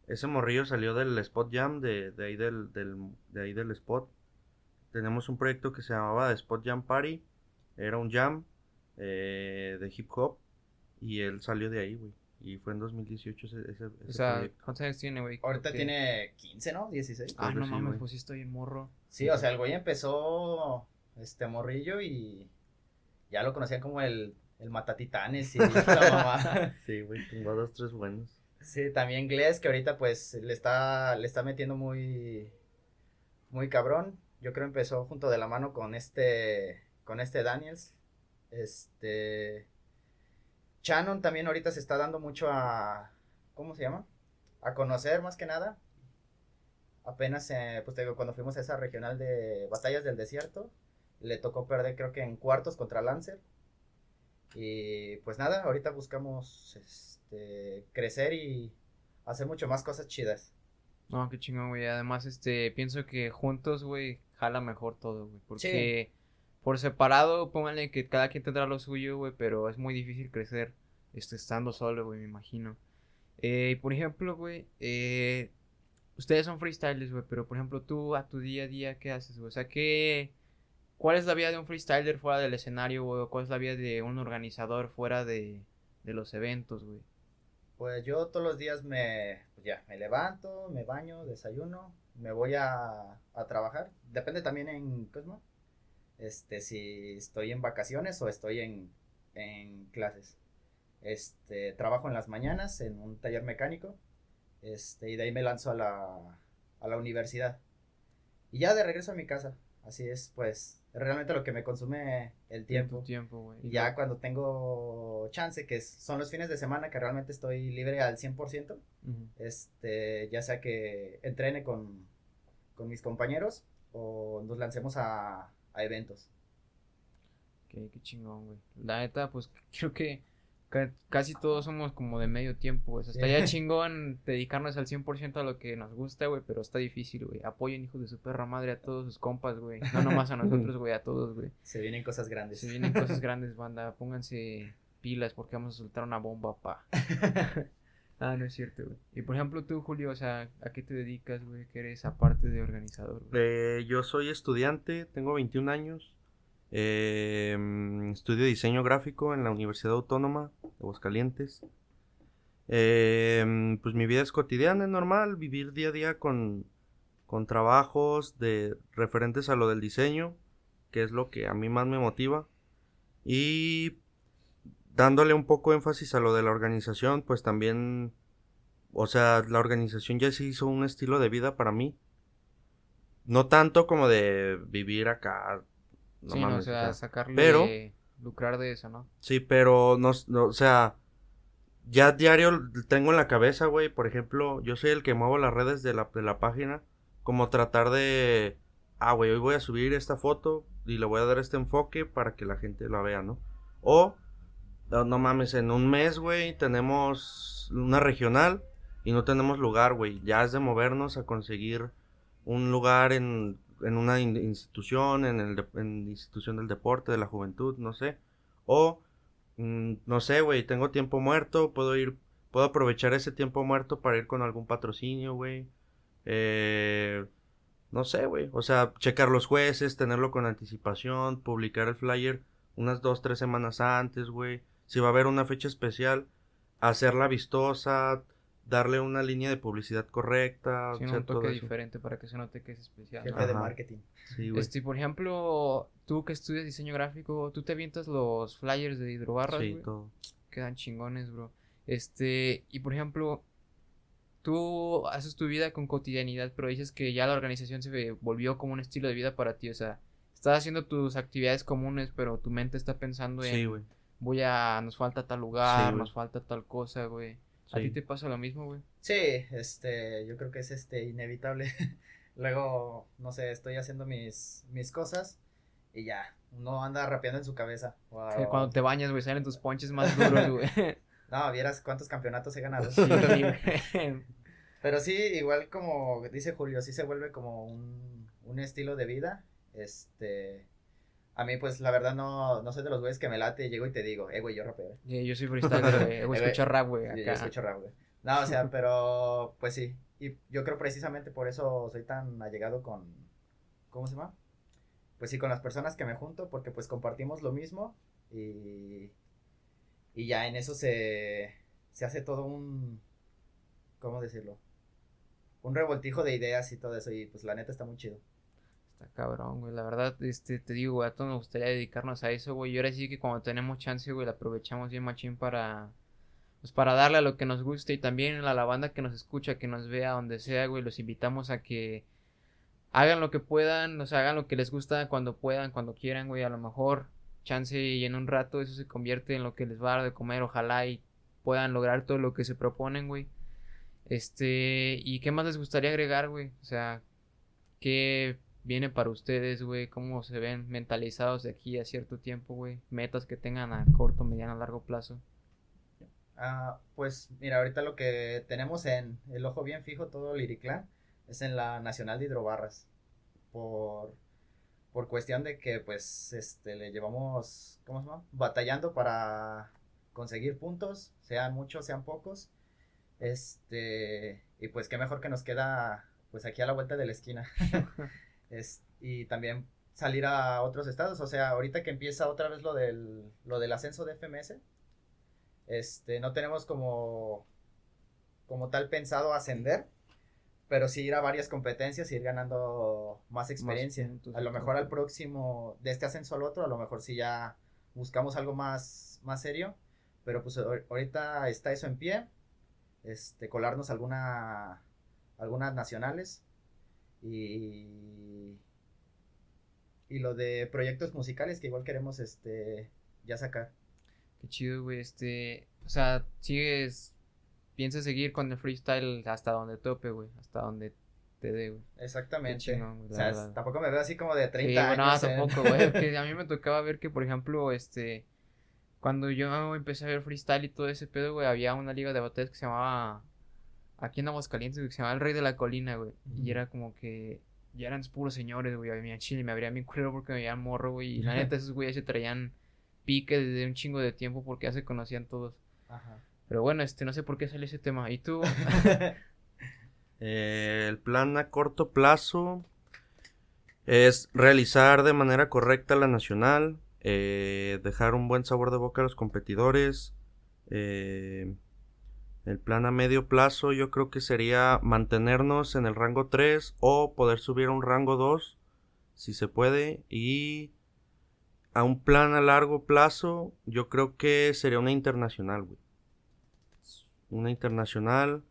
ese morrillo salió del Spot Jam, de, de ahí del, del, de ahí del Spot. Tenemos un proyecto que se llamaba Spot Jam Party. Era un jam eh, de hip hop. Y él salió de ahí, güey. Y fue en 2018 ese, ese, O sea, proyecto. ¿cuántos años tiene, güey? Ahorita tiene 15, ¿no? 16. Ah, no sí, mames, pues sí estoy en morro. Sí, o sea, el güey empezó este morrillo y ya lo conocían como el, el matatitanes y la [laughs] mamá. Sí, güey, tengo dos, tres buenos. Sí, también Gless, que ahorita pues le está, le está metiendo muy, muy cabrón. Yo creo empezó junto de la mano con este, con este Daniels. Este, Shannon también ahorita se está dando mucho a, ¿cómo se llama? A conocer más que nada. Apenas, eh, pues te digo, cuando fuimos a esa regional de Batallas del Desierto, le tocó perder creo que en cuartos contra Lancer. Y pues nada, ahorita buscamos este, crecer y hacer mucho más cosas chidas. No, qué chingón, güey. Además, este, pienso que juntos, güey, jala mejor todo, güey. Porque por separado, pónganle que cada quien tendrá lo suyo, güey, pero es muy difícil crecer este, estando solo, güey, me imagino. Eh, por ejemplo, güey, eh, ustedes son freestylers, güey, pero por ejemplo, tú a tu día a día, ¿qué haces, güey? O sea, ¿qué, ¿cuál es la vida de un freestyler fuera del escenario, güey? ¿Cuál es la vida de un organizador fuera de, los eventos, güey? Pues yo todos los días me, pues ya, me levanto, me baño, desayuno, me voy a, a trabajar. Depende también en, ¿cómo? Este, si estoy en vacaciones o estoy en, en clases. Este, trabajo en las mañanas en un taller mecánico. Este, y de ahí me lanzo a la, a la universidad. Y ya de regreso a mi casa. Así es, pues, realmente lo que me consume el tiempo. tiempo, güey. Y ya cuando tengo chance, que son los fines de semana que realmente estoy libre al 100%, Ujú. este, ya sea que entrene con, con mis compañeros o nos lancemos a, a eventos. Qué, qué chingón, güey. La neta, pues [laughs] creo que casi todos somos como de medio tiempo, güey. O sea, estaría [laughs] chingón dedicarnos al 100% a lo que nos gusta, güey, pero está difícil, güey. Apoyen, hijos de su perra madre, a todos sus compas, güey. No nomás a nosotros, güey, a todos, güey. [laughs] Se vienen cosas grandes. Se vienen cosas [laughs] grandes, banda. Pónganse pilas porque vamos a soltar una bomba, pa. ah, no es cierto, güey. Y por ejemplo, tú, Julio, o sea, ¿a qué te dedicas, güey? Que eres aparte de organizador, güey. Eh, yo soy estudiante, tengo 21 años. Eh, estudio diseño gráfico en la Universidad Autónoma de Aguascalientes. Eh, pues mi vida es cotidiana, es normal, vivir día a día con, con trabajos de referentes a lo del diseño, que es lo que a mí más me motiva. Y dándole un poco énfasis a lo de la organización, pues también, o sea, la organización ya se hizo un estilo de vida para mí. No tanto como de vivir acá. No sí, no, mames, sea, o sea, sacarle, pero- lucrar de eso, ¿no? Sí, pero no, no, o sea, ya diario tengo en la cabeza, güey, por ejemplo, yo soy el que muevo las redes de la, de la página, como tratar de, ah, güey, hoy voy a subir esta foto y le voy a dar este enfoque para que la gente la vea, ¿no? O, no, no mames, en un mes, güey, tenemos una regional y no tenemos lugar, güey, ya es de movernos a conseguir un lugar en, en una in- institución, en el en institución del deporte, de la juventud, no sé. O, mm, no sé, güey, tengo tiempo muerto, puedo ir, puedo aprovechar ese tiempo muerto para ir con algún patrocinio, güey. Eh, no sé, güey. O sea, checar los jueces, tenerlo con anticipación, publicar el flyer unas dos, tres semanas antes, güey. Si va a haber una fecha especial, hacerla vistosa, darle una línea de publicidad correcta, Sí, o sea, un toque diferente para que se note que es especial. Jefe ¿no? de marketing. Sí, güey. Este, por ejemplo, tú que estudias diseño gráfico, tú te avientas los flyers de hidrobarras, Sí, todo. Quedan chingones, bro. Este, y por ejemplo, tú haces tu vida con cotidianidad, pero dices que ya la organización se volvió como un estilo de vida para ti, o sea, estás haciendo tus actividades comunes, pero tu mente está pensando en Sí, güey. voy a nos falta tal lugar, Sí, nos falta tal cosa, güey. ¿A ti te pasa lo mismo, güey? Sí, este, yo creo que es este inevitable. [laughs] Luego, no sé, estoy haciendo mis, mis cosas y ya, uno anda rapeando en su cabeza. Wow. Cuando te bañas, güey, salen tus ponches más duros, [laughs] güey. No, vieras cuántos campeonatos he ganado. Sí. [laughs] Pero sí, igual como dice Julio, sí se vuelve como un, un estilo de vida. Este, a mí pues la verdad no, no soy de los güeyes que me late y llego y te digo, eh, güey, yo rapeo. eh". Yeah, yo soy [laughs] güey. A Eh, rap, güey. Yo, Acá. yo escucho rap, güey. No, o sea, pero pues sí. Y yo creo precisamente por eso soy tan allegado con, ¿cómo se llama? Pues sí, con las personas que me junto, porque pues compartimos lo mismo y, y ya en eso se, se hace todo un, ¿cómo decirlo? Un revoltijo de ideas y todo eso y pues la neta está muy chido. Cabrón, güey. La verdad, este, te digo, güey, a todos nos gustaría dedicarnos a eso, güey. Y ahora sí que cuando tenemos chance, güey, la aprovechamos bien machín para, pues para darle a lo que nos guste y también a la banda que nos escucha, que nos vea donde sea, güey. Los invitamos a que hagan lo que puedan, o sea, hagan lo que les gusta cuando puedan, cuando quieran, güey. A lo mejor, chance y en un rato eso se convierte en lo que les va a dar de comer, ojalá y puedan lograr todo lo que se proponen, güey. Este, ¿y qué más les gustaría agregar, güey? O sea, ¿qué viene para ustedes, güey? ¿Cómo se ven mentalizados de aquí a cierto tiempo, güey? Metas que tengan a corto, mediano, largo plazo. Ah, pues mira, ahorita lo que tenemos en el ojo bien fijo, todo Liriclan, es en la Nacional de Hidrobarras. Por, por cuestión de que, pues, este, le llevamos, ¿cómo se llama? Batallando para, conseguir puntos, sean muchos, sean pocos. Este, y pues qué mejor que nos queda pues aquí a la vuelta de la esquina. [laughs] es, y también salir a otros estados, o sea, ahorita que empieza otra vez lo del, lo del ascenso de FMS, este, no tenemos como, como tal pensado ascender, pero sí ir a varias competencias y ir ganando más experiencia. a lo mejor al próximo, de este ascenso al otro, a lo mejor sí ya buscamos algo más, más serio, pero pues ahorita está eso en pie, este, colarnos alguna, algunas nacionales y, y lo de proyectos musicales que igual queremos, este, ya sacar. Qué chido, güey, este, o sea, sigues piensa seguir con el freestyle hasta donde tope, güey, hasta donde te dé, güey. Exactamente. o sea, tampoco me veo así como de 30 sí, años. No, tampoco, güey, [laughs] a mí me tocaba ver que, por ejemplo, este, cuando yo empecé a ver freestyle y todo ese pedo, güey, había una liga de batallas que se llamaba, aquí en Aguascalientes, güey, que se llamaba El Rey de la Colina, güey, y era como que, ya eran puros señores, güey, había chile, me abría mi cuero porque me veían morro, güey, y la [laughs] neta esos güeyes se traían pique desde un chingo de tiempo porque ya se conocían todos. Ajá. Pero bueno, este, no sé por qué sale ese tema. ¿Y tú? [laughs] Eh, el plan a corto plazo es realizar de manera correcta la nacional, eh, dejar un buen sabor de boca a los competidores. Eh, el plan a medio plazo yo creo que sería mantenernos en el rango 3 o poder subir a un rango 2 si se puede y a un plan a largo plazo yo creo que sería una internacional, güey una internacional,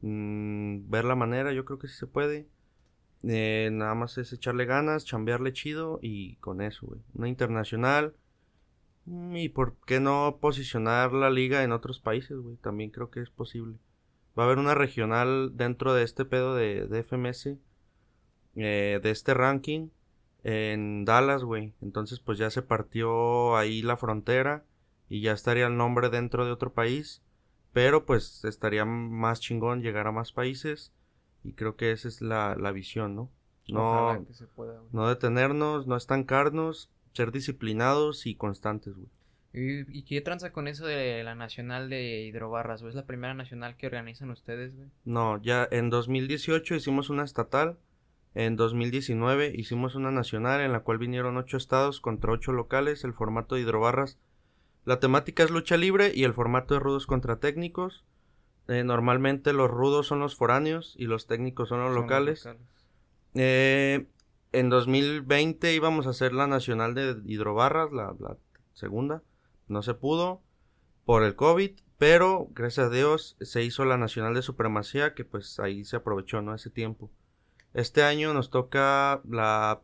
mm, ver la manera, yo creo que sí se puede. Eh, nada más es echarle ganas, chambearle chido y con eso, güey. Una internacional. Mm, y por qué no posicionar la liga en otros países, güey. También creo que es posible. Va a haber una regional dentro de este pedo de, de FMS. Eh, de este ranking. En Dallas, güey. Entonces pues ya se partió ahí la frontera. Y ya estaría el nombre dentro de otro país. Pero pues estaría más chingón llegar a más países y creo que esa es la, visión, ¿no? No, no detenernos, no estancarnos, ser disciplinados y constantes, güey. ¿Y, ¿Y, qué tranza con eso de la nacional de hidrobarras? ¿O es la primera nacional que organizan ustedes, güey? No, ya en 2018 hicimos una estatal, en 2019 hicimos una nacional en la cual vinieron ocho estados contra ocho locales, el formato de hidrobarras la temática es lucha libre y el formato de rudos contra técnicos. Eh, normalmente los rudos son los foráneos y los técnicos son los locales. Eh, en 2020 íbamos a hacer la nacional de hidrobarras, la, la, segunda. No se pudo por el COVID, pero gracias a Dios se hizo la nacional de supremacía, que pues ahí se aprovechó, ¿no? Ese tiempo. Este año nos toca la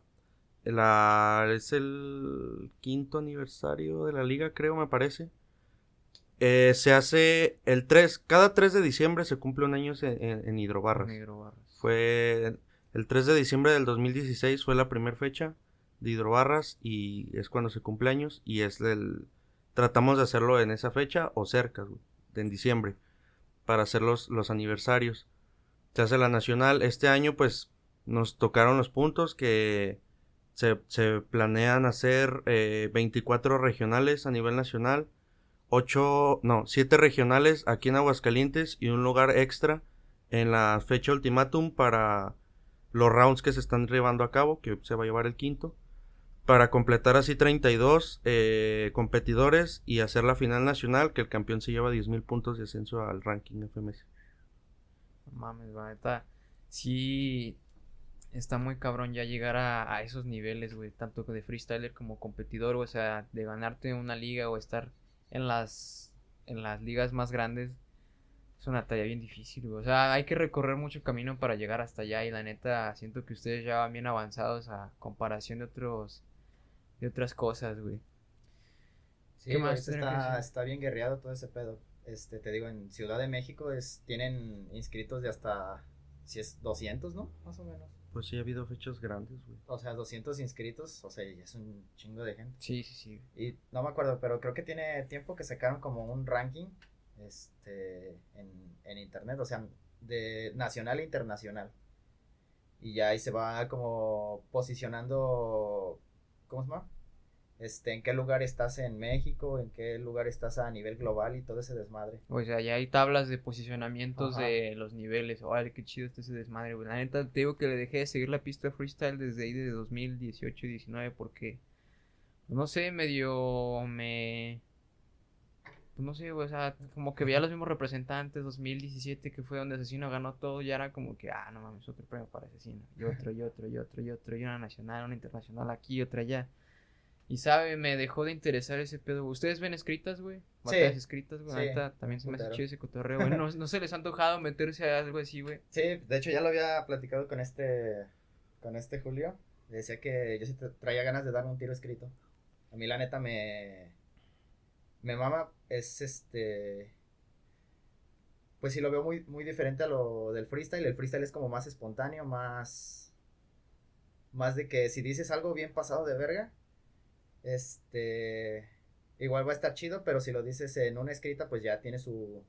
la, es el quinto aniversario de la liga, creo, me parece. Eh, se hace el 3, cada 3 de diciembre se cumple un año en, hidrobarras. Fue el 3 de diciembre del 2016 fue la primera fecha de hidrobarras y es cuando se cumple años y es el tratamos de hacerlo en esa fecha o cerca, en diciembre, para hacer los, los aniversarios. Se hace la nacional. Este año pues nos tocaron los puntos que se, planean hacer 24 eh, regionales a nivel nacional, 8, no, 7 regionales aquí en Aguascalientes y un lugar extra en la fecha ultimátum para los rounds que se están llevando a cabo, que se va a llevar el quinto, para completar así 32 eh, competidores y hacer la final nacional, que el campeón se lleva 10.000 puntos de ascenso al ranking FMS. Mames, va, está. Sí, está muy cabrón ya llegar a, esos niveles, güey, tanto de freestyler como competidor, o sea, de ganarte una liga o estar en las en las ligas más grandes es una talla bien difícil, güey. O sea, hay que recorrer mucho camino para llegar hasta allá y la neta siento que ustedes ya van bien avanzados a comparación de otros de otras cosas, güey. Sí, más está, está bien guerreado todo ese pedo. Este, te digo, en Ciudad de México es tienen inscritos de hasta si es 200, ¿no? Más o menos. Pues sí, ha habido fechas grandes, güey. O sea, 200 inscritos, o sea, es un chingo de gente. Sí, sí, sí. Y no me acuerdo, pero creo que tiene tiempo que sacaron como un ranking este, en, internet, o sea, de nacional e internacional. Y ya ahí se va como posicionando, ¿cómo se llama? este, en qué lugar estás en México, en qué lugar estás a nivel global y todo ese desmadre. O sea, ya hay tablas de posicionamientos de los niveles. Órale, qué chido está ese desmadre, güey. La neta, te digo que le dejé de seguir la pista freestyle desde ahí de 2018 y 19 porque, no sé, medio me... Pues no sé, güey, o sea, como que veía los mismos representantes, 2017, que fue donde Asesino ganó todo, ya era como que, ah, no mames, otro premio para Asesino. Y otro, y otro, y otro, y otro, y una nacional, una internacional aquí, otra allá. Y sabe, me dejó de interesar ese pedo. ¿Ustedes ven escritas, güey? Batallas escritas, güey. también se me hace chido ese cotorreo, güey. No, no, se les ha antojado meterse a algo así, güey. Sí, de hecho ya lo había platicado con este, con este Julio. decía que yo sí traía ganas de darme un tiro escrito. A mí la neta me, me mama, es este, pues sí lo veo muy, muy diferente a lo del freestyle. El freestyle es como más espontáneo, más, más de que si dices algo bien pasado de verga, este, igual va a estar chido, pero si lo dices en una escrita, pues ya tiene su,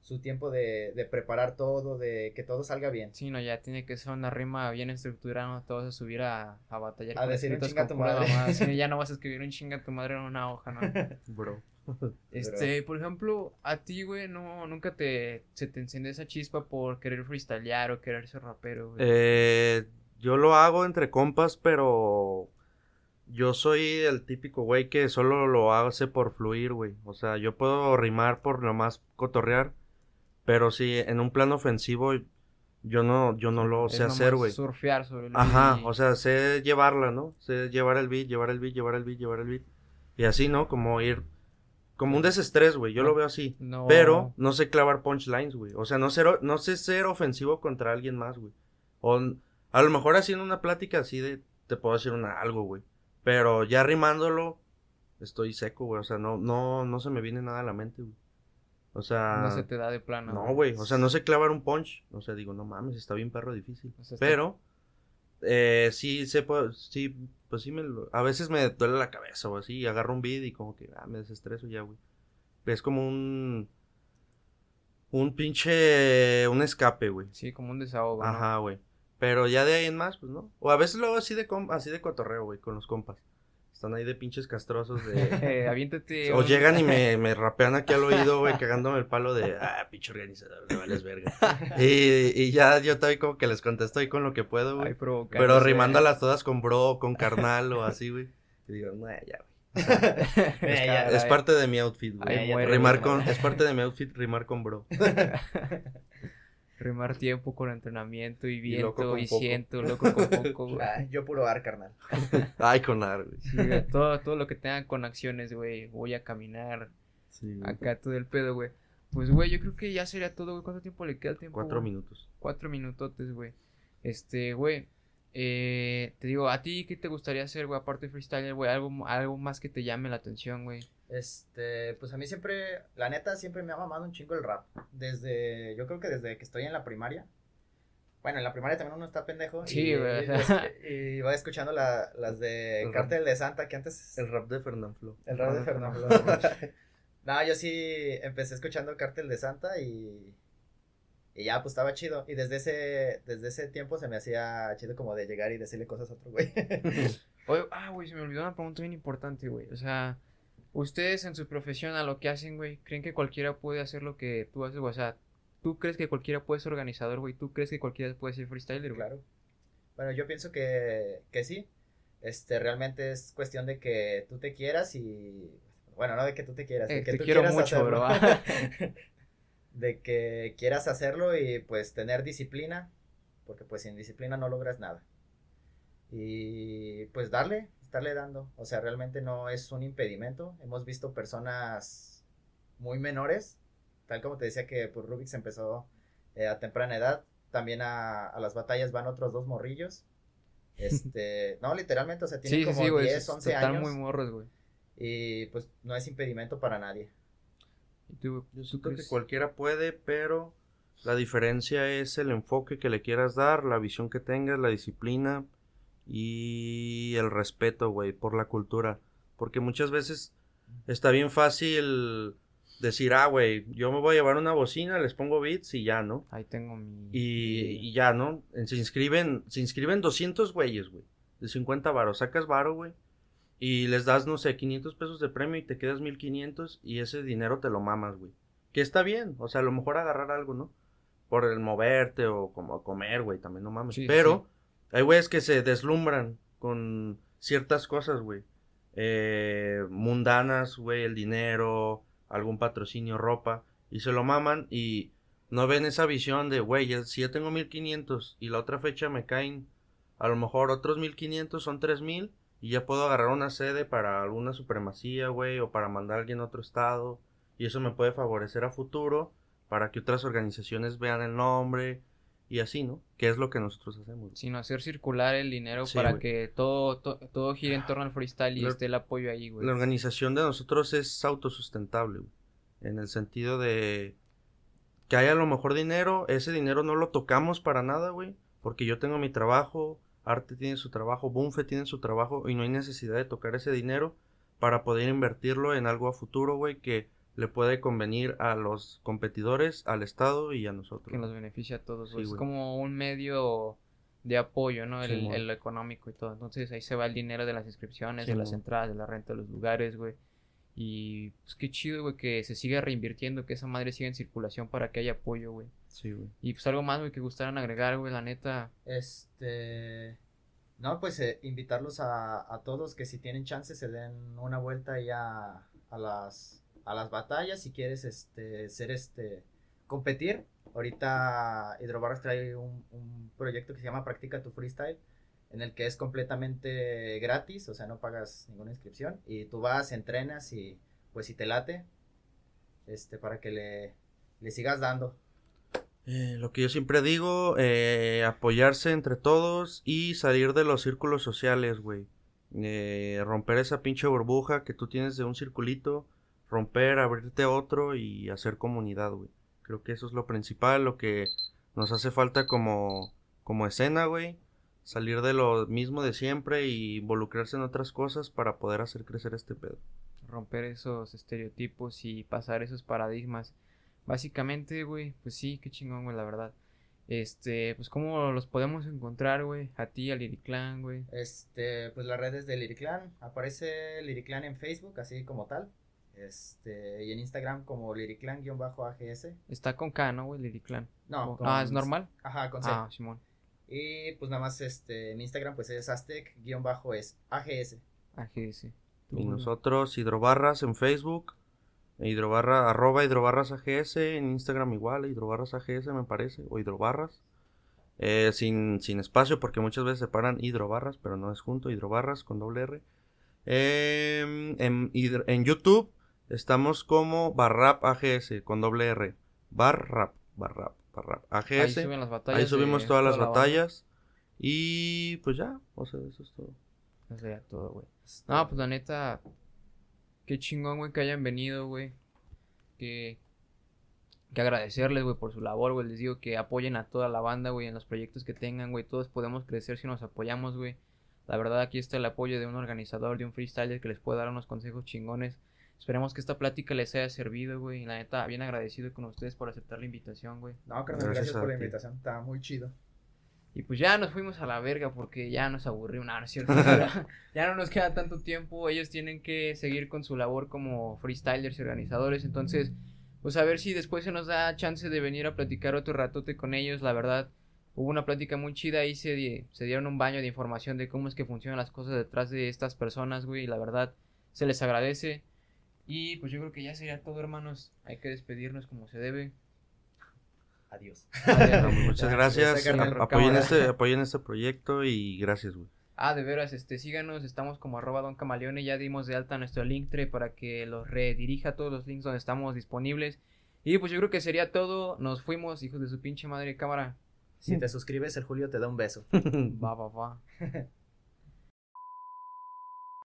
su tiempo de, de, preparar todo, de que todo salga bien. Sí, no, ya tiene que ser una rima bien estructurada, no te vas a subir a, a batallar. A decir un chinga tu madre. [laughs] ya no vas a escribir un chinga tu madre en una hoja, ¿no? Bro. [laughs] Este, por ejemplo, a ti, güey, no, nunca te, se te enciende esa chispa por querer freestylear o querer ser rapero, güey. Eh, yo lo hago entre compas, pero yo soy el típico güey que solo lo hace por fluir, güey. O sea, yo puedo rimar por nomás cotorrear, pero si en un plano ofensivo yo no, yo no lo sé hacer, güey. Surfear sobre el Ajá, o sea, sé llevarla, ¿no? Sé llevar el beat, llevar el beat, llevar el beat, llevar el beat. Y así, ¿no? Como ir, como un desestrés, güey. Yo lo veo así. No. Pero no sé clavar punchlines, güey. O sea, no, ser, no sé ser ofensivo contra alguien más, güey. O a lo mejor haciendo una plática así de, te puedo decir una, algo, güey. Pero ya rimándolo, estoy seco, güey. O sea, no, no, no se me viene nada a la mente, güey. O sea. No se te da de plano. No, güey. O sea, no sé clavar un punch. O sea, digo, no mames, está bien perro difícil. Pero, eh, sí se puede, sí, pues sí me lo, a veces me duele la cabeza o así, agarro un beat y como que, ah, me desestreso ya, güey. Es como un, un pinche, un escape, güey. Sí, como un desahogo. Ajá, güey. Pero ya de ahí en más, pues no. O a veces lo hago así de, así de cotorreo, güey, con los compas. Están ahí de pinches castrosos de... [laughs] Aviéntate. O llegan y me, [laughs] me rapean aquí al oído, güey, cagándome el palo de... Ah, pinche organizador, me vales verga. y, y ya yo estoy como que les contesto ahí con lo que puedo, güey. Pero rimándolas todas con bro, con carnal o así, güey. Y digo, no, ya, güey. [laughs] es, es, parte de mi outfit, güey. Rimar con, es parte de mi outfit rimar con bro. Rimar tiempo con entrenamiento y viento y, siento, loco con poco, [laughs] ah, yo puro ar, carnal. [laughs] Ay, con ar, güey. todo, todo lo que tenga con acciones, güey. Voy a caminar. Acá todo el pedo, güey. Pues, güey, yo creo que ya sería todo, güey. ¿Cuánto tiempo le queda el tiempo? Cuatro minutos. Cuatro minutotes, güey. Este, güey. Eh, te digo, ¿a ti qué te gustaría hacer, güey? Aparte de freestyle, güey. Algo, algo más que te llame la atención, güey. Este, pues a mí siempre, la neta, siempre me ha mamado un chingo el rap. Desde, yo creo que desde que estoy en la primaria. Bueno, en la primaria también uno está pendejo. Sí, güey. Y, va escuchando las de Cártel de Santa, que antes. El rap de Fernando Flo. El rap de Fernando no, yo sí empecé escuchando Cártel de Santa y. Y ya, pues estaba chido. Y desde ese, desde ese tiempo se me hacía chido como de llegar y decirle cosas a otro güey. [laughs] ah, güey, se me olvidó una pregunta bien importante, güey. O sea, Ustedes en su profesión, a lo que hacen, güey, ¿creen que cualquiera puede hacer lo que tú haces? O sea, ¿tú crees que cualquiera puede ser organizador, güey? ¿Tú crees que cualquiera puede ser freestyler, güey? Claro. Bueno, yo pienso que, que sí. Este, realmente es cuestión de que tú te quieras y... Bueno, no de que tú te quieras, de eh, que te tú quiero quieras mucho, hacerlo. bro. [laughs] de que quieras hacerlo y pues tener disciplina, porque pues sin disciplina no logras nada. Y pues darle, estarle dando. O sea, realmente no es un impedimento. Hemos visto personas muy menores, tal como te decía que por pues, Rubik empezó eh, a temprana edad. También a, las batallas van otros dos morrillos. [laughs] Este, no, literalmente, o sea, tienen como 10, 11 están muy morros, güey. Y pues no es impedimento para nadie. Yo siento que cualquiera puede, pero la diferencia es el enfoque que le quieras dar, la visión que tengas, la disciplina y el respeto, güey, por la cultura. Porque muchas veces está bien fácil decir, ah, güey, yo me voy a llevar una bocina, les pongo beats y ya, ¿no? Ahí tengo mi... Y, ya, ¿no? Se inscriben, se inscriben 200 güeyes, güey, de 50 varos. Sacas varo, güey. y les das, no sé, 500 pesos de premio y te quedas 1500 y ese dinero te lo mamas, güey. Que está bien, o sea, a lo mejor agarrar algo, ¿no? Por el moverte o como comer, güey, también no mames. Sí, Pero hay güeyes que se deslumbran con ciertas cosas, güey. Eh, mundanas, güey, el dinero, algún patrocinio, ropa, y se lo maman y no ven esa visión de, güey, si yo tengo 1500 y la otra fecha me caen a lo mejor otros 1500 son 3000 y ya puedo agarrar una sede para alguna supremacía, güey, o para mandar a alguien a otro estado y eso me puede favorecer a futuro para que otras organizaciones vean el nombre y así, ¿no? Que es lo que nosotros hacemos. güey. Sino hacer circular el dinero Sí, para que todo, to- todo gire en torno al freestyle y La- esté el apoyo ahí, güey. La organización de nosotros es autosustentable, güey. En el sentido de que hay a lo mejor dinero, ese dinero no lo tocamos para nada, güey. Porque yo tengo mi trabajo, Arte tiene su trabajo, Bunfe tiene su trabajo y no hay necesidad de tocar ese dinero para poder invertirlo en algo a futuro, güey, que le puede convenir a los competidores, al Estado y a nosotros. que nos beneficia a todos, Sí, güey. es güey. como un medio de apoyo, ¿no? El, Simón. el económico y todo. Entonces ahí se va el dinero de las inscripciones, de las entradas, de la renta de los lugares, güey. Y pues qué chido, güey, que se siga reinvirtiendo, que esa madre siga en circulación para que haya apoyo, güey. Sí, güey. Y pues algo más, güey, que gustaran agregar, güey, la neta. Este. No, pues eh, invitarlos a, a todos que si tienen chance se den una vuelta ya a las, a las batallas. Si quieres este, ser este. competir. Ahorita Hidrobarras trae un, un proyecto que se llama Practica tu Freestyle. En el que es completamente gratis, o sea, no pagas ninguna inscripción. Y tú vas, entrenas y pues si te late, este, para que le, le sigas dando. Eh, lo que yo siempre digo, eh, apoyarse entre todos y salir de los círculos sociales, güey. Eh, romper esa pinche burbuja que tú tienes de un circulito, romper, abrirte otro y hacer comunidad, güey. Creo que eso es lo principal, lo que nos hace falta como, como escena, güey. Salir de lo mismo de siempre y involucrarse en otras cosas para poder hacer crecer este pedo. romper esos estereotipos y pasar esos paradigmas. Básicamente, güey, pues sí, qué chingón, güey, la verdad. Este, pues cómo los podemos encontrar, güey, a ti, al Liriclan, güey. Este, pues las redes de Liriclan, aparece Liriclan en Facebook, así como tal. Este, y en Instagram como Liriclan-AGS. Está con K, ¿no, güey, Liriclan? No, con- Ah, ¿es normal? Ajá, con C. Ah, Simón. Y pues nada más este, en Instagram pues es Aztec-es AGS. AGS. Y nosotros, Hidrobarras en Facebook, hidrobarra, arroba hidrobarras AGS, en Instagram igual, hidrobarras AGS me parece, o hidrobarras. Eh, sin, sin espacio, porque muchas veces se paran hidrobarras, pero no es junto, hidrobarras con doble R. Em, en, en YouTube estamos como Barrap AGS con doble R. Barrap, Barrap, Barrap Ahí AGS. suben las batallas. Ahí subimos todas las toda la banda. batallas. Y pues ya, o sea, eso es todo. Eso sería todo, güey. No, pues la neta, qué chingón, güey, que hayan venido, güey. Que, que agradecerles, güey, por su labor, güey. Les digo que apoyen a toda la banda, güey, en los proyectos que tengan, güey. Todos podemos crecer si nos apoyamos, güey. La verdad, aquí está el apoyo de un organizador, de un freestyler que les puede dar unos consejos chingones. Esperemos que esta plática les haya servido, güey. Y la neta, bien agradecido con ustedes por aceptar la invitación, güey. No, carnal, Gracias por la invitación, está muy chido. Y pues ya nos fuimos a la verga porque ya nos aburrió, no es cierto. ya, [laughs] ya no nos queda tanto tiempo, ellos tienen que seguir con su labor como freestylers y organizadores, entonces, pues a ver si después se nos da chance de venir a platicar otro ratote con ellos, la verdad, hubo una plática muy chida y se, di- se dieron un baño de información de cómo es que funcionan las cosas detrás de estas personas, güey, y la verdad, se les agradece. Y pues yo creo que ya sería todo, hermanos, hay que despedirnos como se debe. Adiós. Adiós. [laughs] No, muchas gracias. Apoyen este, apoyen este proyecto y gracias, güey. Ah, de veras, este, síganos, estamos como arroba Don Camaleone, ya dimos de alta nuestro Linktree para que los redirija a todos los links donde estamos disponibles. Y pues yo creo que sería todo, nos fuimos, hijos de su pinche madre cámara. Si te suscribes, el Julio te da un beso. [laughs] Va, va, va. [laughs]